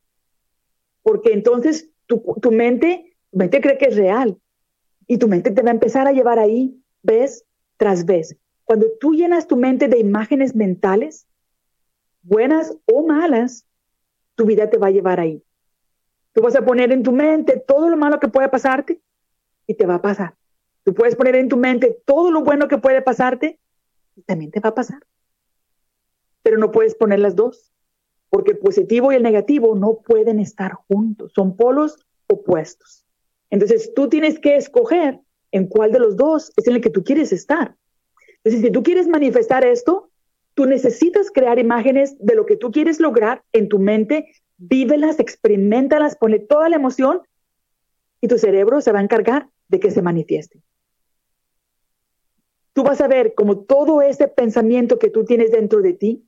Porque entonces tu, tu mente, tu mente cree que es real y tu mente te va a empezar a llevar ahí vez tras vez. Cuando tú llenas tu mente de imágenes mentales, buenas o malas, tu vida te va a llevar ahí. Tú vas a poner en tu mente todo lo malo que puede pasarte y te va a pasar. Tú puedes poner en tu mente todo lo bueno que puede pasarte y también te va a pasar. Pero no puedes poner las dos, porque el positivo y el negativo no pueden estar juntos, son polos opuestos. Entonces tú tienes que escoger en cuál de los dos es en el que tú quieres estar. Si tú quieres manifestar esto, tú necesitas crear imágenes de lo que tú quieres lograr en tu mente vívelas, experimentalas, ponle toda la emoción y tu cerebro se va a encargar de que se manifieste. Tú vas a ver como todo ese pensamiento que tú tienes dentro de ti,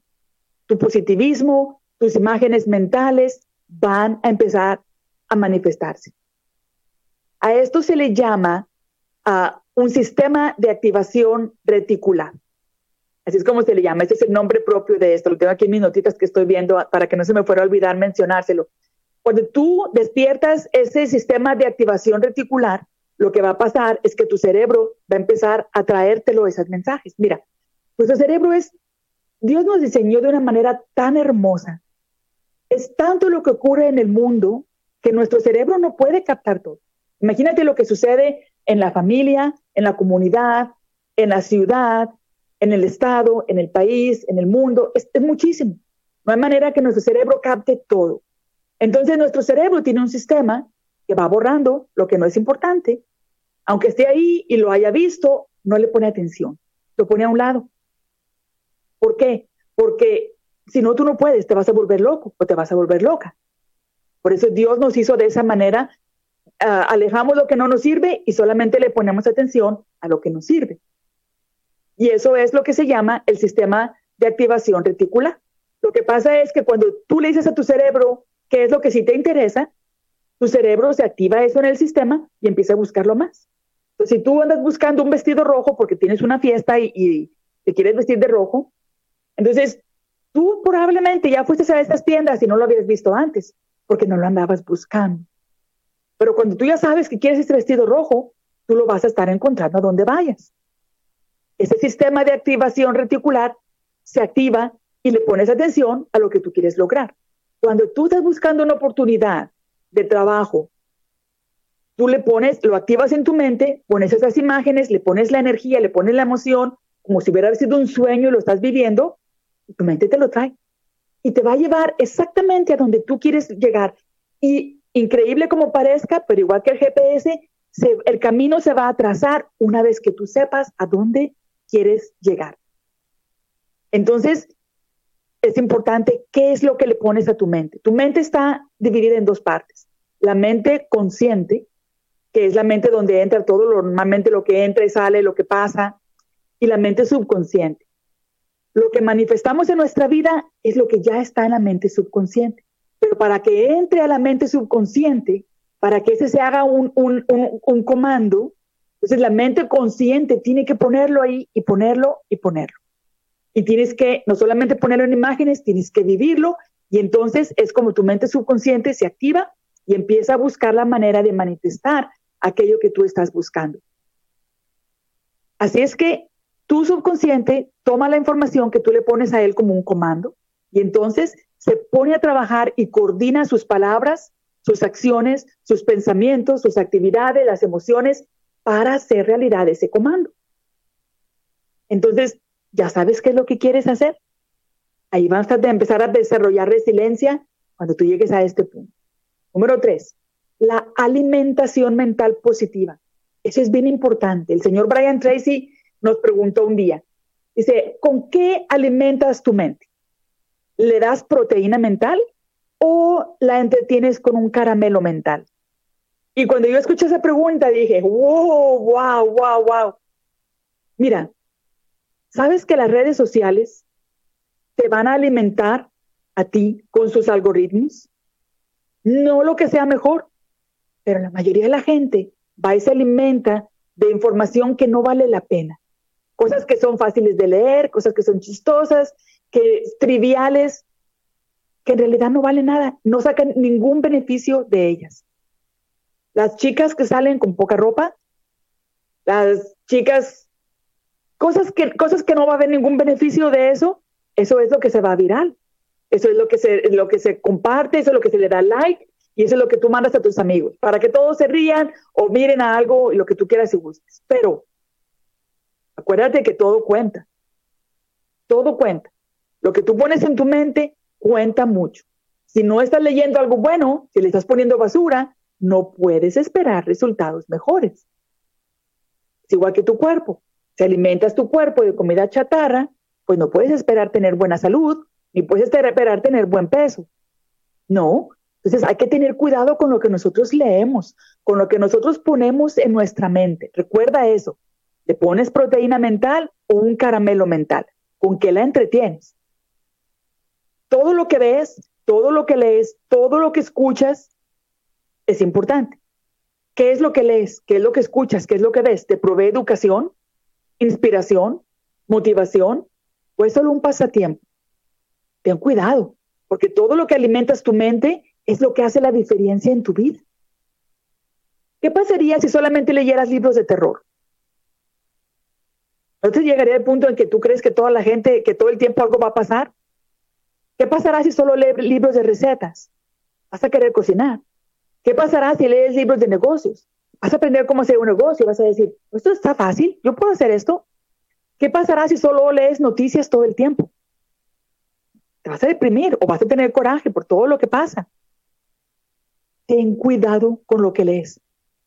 tu positivismo, tus imágenes mentales van a empezar a manifestarse. A esto se le llama a un sistema de activación reticular. Así es como se le llama, ese es el nombre propio de esto. Lo tengo aquí en mis notitas que estoy viendo para que no se me fuera a olvidar mencionárselo. Cuando tú despiertas ese sistema de activación reticular, lo que va a pasar es que tu cerebro va a empezar a traértelo esos mensajes. Mira, nuestro cerebro es, Dios nos diseñó de una manera tan hermosa. Es tanto lo que ocurre en el mundo que nuestro cerebro no puede captar todo. Imagínate lo que sucede en la familia, en la comunidad, en la ciudad, en el Estado, en el país, en el mundo, es, muchísimo. No hay manera que nuestro cerebro capte todo. Entonces nuestro cerebro tiene un sistema que va borrando lo que no es importante. Aunque esté ahí y lo haya visto, no le pone atención, lo pone a un lado. ¿Por qué? Porque si no, tú no puedes, te vas a volver loco o te vas a volver loca. Por eso Dios nos hizo de esa manera, ah, alejamos lo que no nos sirve y solamente le ponemos atención a lo que nos sirve. Y eso es lo que se llama el sistema de activación reticular. Lo que pasa es que cuando tú le dices a tu cerebro qué es lo que sí te interesa, tu cerebro se activa eso en el sistema y empieza a buscarlo más. Entonces, si tú andas buscando un vestido rojo porque tienes una fiesta y, te quieres vestir de rojo, entonces tú probablemente ya fuiste a estas tiendas y no lo habías visto antes, porque no lo andabas buscando. Pero cuando tú ya sabes que quieres este vestido rojo, tú lo vas a estar encontrando a donde vayas. Ese sistema de activación reticular se activa y le pones atención a lo que tú quieres lograr. Cuando tú estás buscando una oportunidad de trabajo, tú le pones, lo activas en tu mente, pones esas imágenes, le pones la energía, le pones la emoción, como si hubiera sido un sueño y lo estás viviendo, y tu mente te lo trae. Y te va a llevar exactamente a donde tú quieres llegar. Y increíble como parezca, pero igual que el GPS, el camino se va a trazar una vez que tú sepas a dónde quieres llegar. Entonces, es importante qué es lo que le pones a tu mente. Tu mente está dividida en dos partes. La mente consciente, que es la mente donde entra todo, normalmente lo que entra y sale, lo que pasa, y la mente subconsciente. Lo que manifestamos en nuestra vida es lo que ya está en la mente subconsciente. Pero para que entre a la mente subconsciente, para que ese se haga un, un, un comando, entonces la mente consciente tiene que ponerlo ahí y ponerlo y ponerlo. Y tienes que no solamente ponerlo en imágenes, tienes que vivirlo y entonces es como tu mente subconsciente se activa y empieza a buscar la manera de manifestar aquello que tú estás buscando. Así es que tu subconsciente toma la información que tú le pones a él como un comando y entonces se pone a trabajar y coordina sus palabras, sus acciones, sus pensamientos, sus actividades, las emociones para hacer realidad ese comando. Entonces, ya sabes qué es lo que quieres hacer. Ahí vas a empezar a desarrollar resiliencia cuando tú llegues a este punto. Número tres, la alimentación mental positiva. Eso es bien importante. El señor Brian Tracy nos preguntó un día, dice, ¿con qué alimentas tu mente? ¿Le das proteína mental o la entretienes con un caramelo mental? Y cuando yo escuché esa pregunta dije, wow, wow, wow, wow. Mira, ¿sabes que las redes sociales te van a alimentar a ti con sus algoritmos? No lo que sea mejor, pero la mayoría de la gente va y se alimenta de información que no vale la pena. Cosas que son fáciles de leer, cosas que son chistosas, que triviales, que en realidad no valen nada, no sacan ningún beneficio de ellas. Las chicas que salen con poca ropa, las chicas, cosas que, cosas que no va a haber ningún beneficio de eso, eso es lo que se va a viral. Eso es lo que se, lo que se comparte, eso es lo que se le da like y eso es lo que tú mandas a tus amigos, para que todos se rían o miren a algo lo que tú quieras y gustes. Pero acuérdate que todo cuenta. Todo cuenta. Lo que tú pones en tu mente cuenta mucho. Si no estás leyendo algo bueno, si le estás poniendo basura, no puedes esperar resultados mejores. Es igual que tu cuerpo. Si alimentas tu cuerpo de comida chatarra, pues no puedes esperar tener buena salud, ni puedes esperar tener buen peso. No. Entonces hay que tener cuidado con lo que nosotros leemos, con lo que nosotros ponemos en nuestra mente. Recuerda eso. ¿Le pones proteína mental o un caramelo mental? ¿Con qué la entretienes? Todo lo que ves, todo lo que lees, todo lo que escuchas es importante. ¿Qué es lo que lees? ¿Qué es lo que escuchas? ¿Qué es lo que ves? ¿Te provee educación, inspiración, motivación o es solo un pasatiempo? Ten cuidado, porque todo lo que alimentas tu mente es lo que hace la diferencia en tu vida. ¿Qué pasaría si solamente leyeras libros de terror? ¿No te llegaría al punto en que tú crees que toda la gente, que todo el tiempo algo va a pasar? ¿Qué pasará si solo lees libros de recetas? Vas a querer cocinar. ¿Qué pasará si lees libros de negocios? Vas a aprender cómo hacer un negocio, vas a decir, esto está fácil, yo puedo hacer esto. ¿Qué pasará si solo lees noticias todo el tiempo? Te vas a deprimir o vas a tener coraje por todo lo que pasa. Ten cuidado con lo que lees.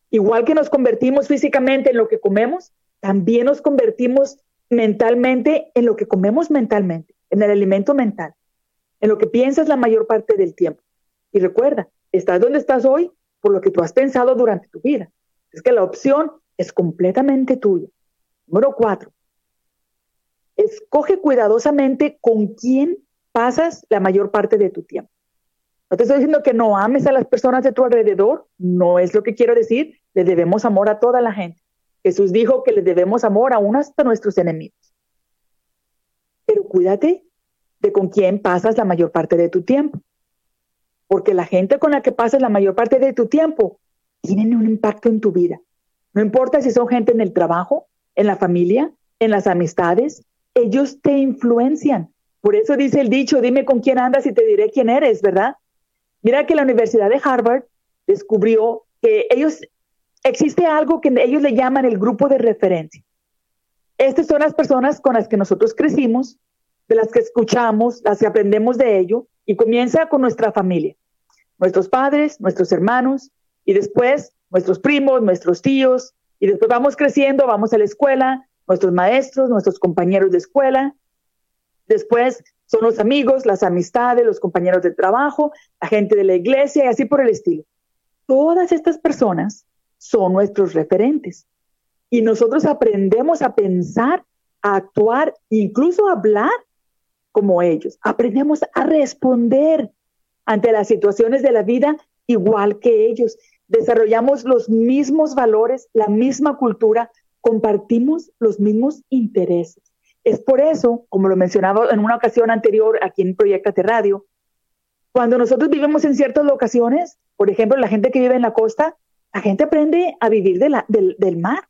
Igual que nos convertimos físicamente en lo que comemos, también nos convertimos mentalmente en lo que comemos mentalmente, en el alimento mental, en lo que piensas la mayor parte del tiempo. Y recuerda, estás donde estás hoy por lo que tú has pensado durante tu vida. Es que la opción es completamente tuya. Número cuatro, escoge cuidadosamente con quién pasas la mayor parte de tu tiempo. No te estoy diciendo que no ames a las personas de tu alrededor, no es lo que quiero decir, le debemos amor a toda la gente. Jesús dijo que le debemos amor aún hasta nuestros enemigos. Pero cuídate de con quién pasas la mayor parte de tu tiempo. Porque la gente con la que pasas la mayor parte de tu tiempo tienen un impacto en tu vida. No importa si son gente en el trabajo, en la familia, en las amistades, ellos te influencian. Por eso dice el dicho, dime con quién andas y te diré quién eres, ¿verdad? Mira que la Universidad de Harvard descubrió que ellos, existe algo que ellos le llaman el grupo de referencia. Estas son las personas con las que nosotros crecimos, de las que escuchamos, las que aprendemos de ello, y comienza con nuestra familia, nuestros padres, nuestros hermanos, y después nuestros primos, nuestros tíos, y después vamos creciendo, vamos a la escuela, nuestros maestros, nuestros compañeros de escuela. Después son los amigos, las amistades, los compañeros de trabajo, la gente de la iglesia y así por el estilo. Todas estas personas son nuestros referentes. Y nosotros aprendemos a pensar, a actuar, incluso a hablar como ellos. Aprendemos a responder ante las situaciones de la vida igual que ellos. Desarrollamos los mismos valores, la misma cultura, compartimos los mismos intereses. Es por eso, como lo mencionaba en una ocasión anterior aquí en Proyectate Radio, cuando nosotros vivimos en ciertas locaciones, por ejemplo, la gente que vive en la costa, la gente aprende a vivir de la, del, del mar.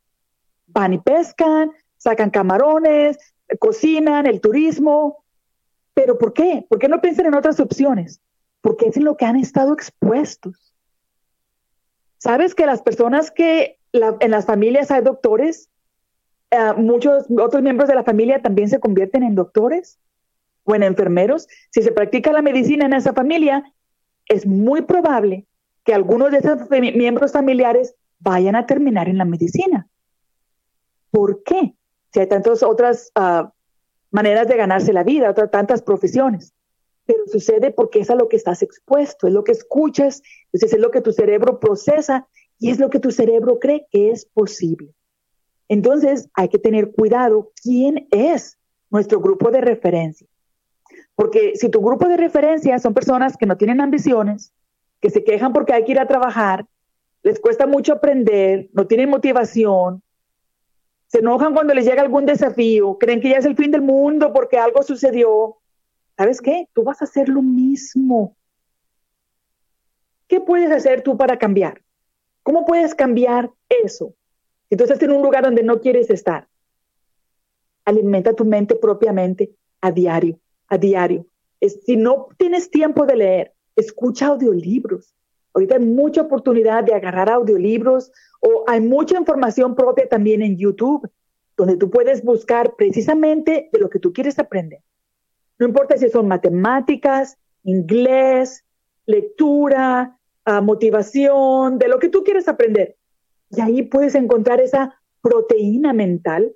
Van y pescan, sacan camarones, cocinan, el turismo. ¿Pero por qué? ¿Por qué no piensan en otras opciones? Porque es en lo que han estado expuestos. ¿Sabes que las personas que en las familias hay doctores, eh, muchos otros miembros de la familia también se convierten en doctores o en enfermeros. Si se practica la medicina en esa familia, es muy probable que algunos de esos miembros familiares vayan a terminar en la medicina. ¿Por qué? Si hay tantas otras uh, maneras de ganarse la vida, otras tantas profesiones. Pero sucede porque es a lo que estás expuesto, es lo que escuchas, entonces es lo que tu cerebro procesa y es lo que tu cerebro cree que es posible. Entonces hay que tener cuidado quién es nuestro grupo de referencia. Porque si tu grupo de referencia son personas que no tienen ambiciones, que se quejan porque hay que ir a trabajar, les cuesta mucho aprender, no tienen motivación, se enojan cuando les llega algún desafío, creen que ya es el fin del mundo porque algo sucedió. ¿Sabes qué? Tú vas a hacer lo mismo. ¿Qué puedes hacer tú para cambiar? ¿Cómo puedes cambiar eso? Si tú estás en un lugar donde no quieres estar, alimenta tu mente propiamente a diario, a diario. si no tienes tiempo de leer, escucha audiolibros. Ahorita hay mucha oportunidad de agarrar audiolibros o hay mucha información propia también en YouTube, donde tú puedes buscar precisamente de lo que tú quieres aprender. No importa si son matemáticas, inglés, lectura, ah, motivación, de lo que tú quieres aprender. Y ahí puedes encontrar esa proteína mental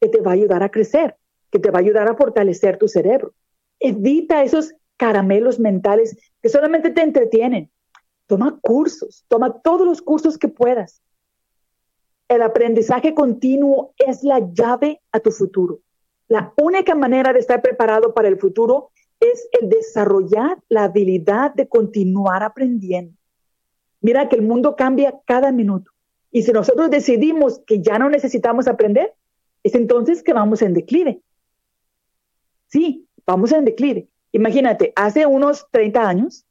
que te va a ayudar a crecer, que te va a ayudar a fortalecer tu cerebro. Evita esos caramelos mentales que solamente te entretienen. Toma cursos, toma todos los cursos que puedas. El aprendizaje continuo es la llave a tu futuro. La única manera de estar preparado para el futuro es el desarrollar la habilidad de continuar aprendiendo. Mira que el mundo cambia cada minuto. Y si nosotros decidimos que ya no necesitamos aprender, es entonces que vamos en declive. Sí, vamos en declive. Imagínate, hace unos 30 años,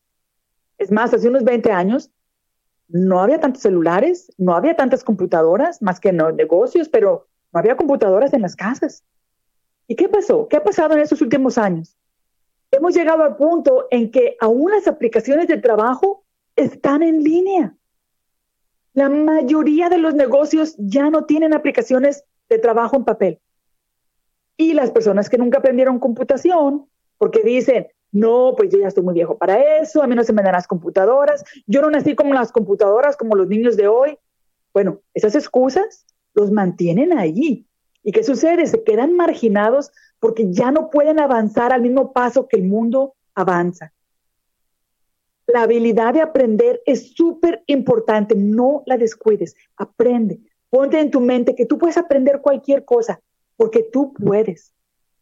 es más, hace unos 20 años, no había tantos celulares, no había tantas computadoras, más que en los negocios, pero no había computadoras en las casas. ¿Y qué pasó? ¿Qué ha pasado en estos últimos años? Hemos llegado al punto en que aún las aplicaciones de trabajo están en línea. La mayoría de los negocios ya no tienen aplicaciones de trabajo en papel. Y las personas que nunca aprendieron computación, porque dicen, no, pues yo ya estoy muy viejo para eso, a mí no se me dan las computadoras, yo no nací como las computadoras, como los niños de hoy. Bueno, esas excusas los mantienen ahí. ¿Y qué sucede? Se quedan marginados porque ya no pueden avanzar al mismo paso que el mundo avanza. La habilidad de aprender es súper importante, no la descuides, aprende. Ponte en tu mente que tú puedes aprender cualquier cosa, porque tú puedes.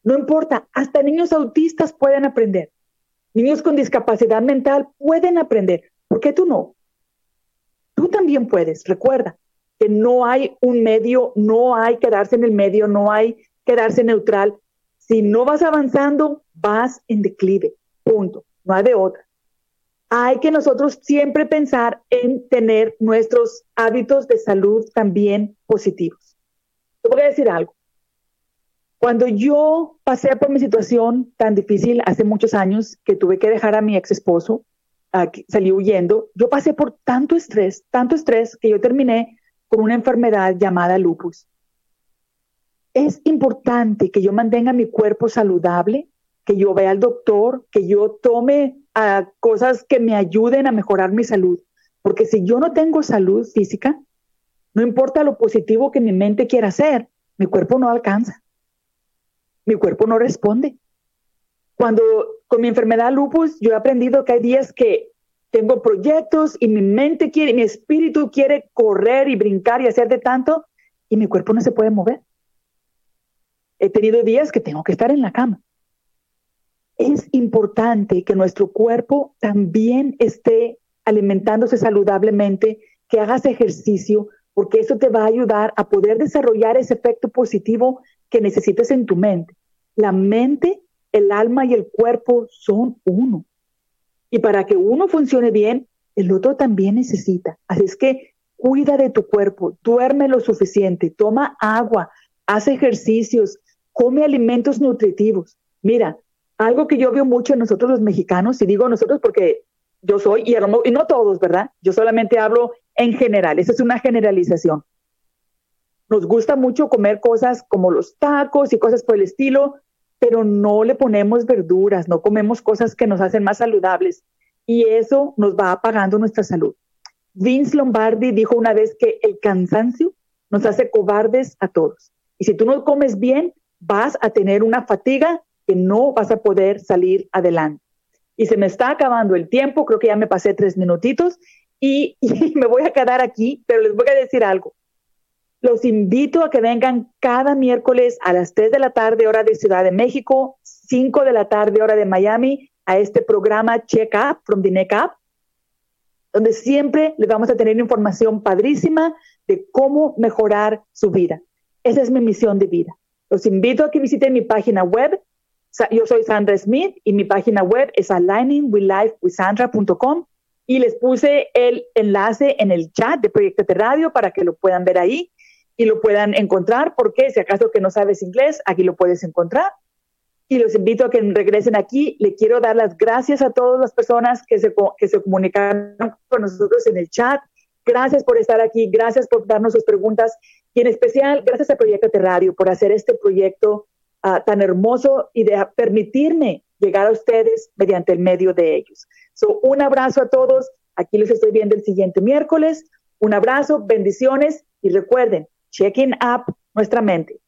No importa, hasta niños autistas pueden aprender. Niños con discapacidad mental pueden aprender. ¿Por qué tú no? Tú también puedes. Recuerda que no hay un medio, no hay quedarse en el medio, no hay quedarse neutral. Si no vas avanzando, vas en declive. Punto. No hay de otra hay que nosotros siempre pensar en tener nuestros hábitos de salud también positivos. Te voy a decir algo. Cuando yo pasé por mi situación tan difícil hace muchos años que tuve que dejar a mi ex esposo, salí huyendo, yo pasé por tanto estrés, tanto estrés que yo terminé con una enfermedad llamada lupus. Es importante que yo mantenga mi cuerpo saludable, que yo vea al doctor, que yo tome a cosas que me ayuden a mejorar mi salud. Porque si yo no tengo salud física, no importa lo positivo que mi mente quiera hacer, mi cuerpo no alcanza. Mi cuerpo no responde. Cuando con mi enfermedad lupus, yo he aprendido que hay días que tengo proyectos y mi mente quiere, mi espíritu quiere correr y brincar y hacer de tanto y mi cuerpo no se puede mover. He tenido días que tengo que estar en la cama es importante que nuestro cuerpo también esté alimentándose saludablemente, que hagas ejercicio, porque eso te va a ayudar a poder desarrollar ese efecto positivo que necesitas en tu mente. La mente, el alma y el cuerpo son uno. Y para que uno funcione bien, el otro también necesita. Así es que cuida de tu cuerpo, duerme lo suficiente, toma agua, haz ejercicios, come alimentos nutritivos. Mira, algo que yo veo mucho en nosotros los mexicanos, y digo nosotros porque yo soy, y, y no todos, ¿verdad? Yo solamente hablo en general, esa es una generalización. Nos gusta mucho comer cosas como los tacos y cosas por el estilo, pero no le ponemos verduras, no comemos cosas que nos hacen más saludables y eso nos va apagando nuestra salud. Vince Lombardi dijo una vez que el cansancio nos hace cobardes a todos. Y si tú no comes bien, vas a tener una fatiga que no vas a poder salir adelante. Y se me está acabando el tiempo, creo que ya me pasé tres minutitos y, <laughs> me voy a quedar aquí, pero les voy a decir algo. Los invito a que vengan cada miércoles a las 3 de la tarde, hora de Ciudad de México, 5 de la tarde, hora de Miami, a este programa Check Up from the Neck Up, donde siempre les vamos a tener información padrísima de cómo mejorar su vida. Esa es mi misión de vida. Los invito a que visiten mi página web. Yo soy Sandra Smith y mi página web es aligningwithlifewithsandra.com y les puse el enlace en el chat de Proyecto de Radio para que lo puedan ver ahí y lo puedan encontrar, porque si acaso que no sabes inglés, aquí lo puedes encontrar. Y los invito a que regresen aquí. Le quiero dar las gracias a todas las personas que se, que se comunicaron con nosotros en el chat. Gracias por estar aquí, gracias por darnos sus preguntas y en especial gracias a Proyecto de Radio por hacer este proyecto uh, tan hermoso y de permitirme llegar a ustedes mediante el medio de ellos. So, un abrazo a todos. Aquí los estoy viendo el siguiente miércoles. Un abrazo, bendiciones y recuerden, checking up nuestra mente.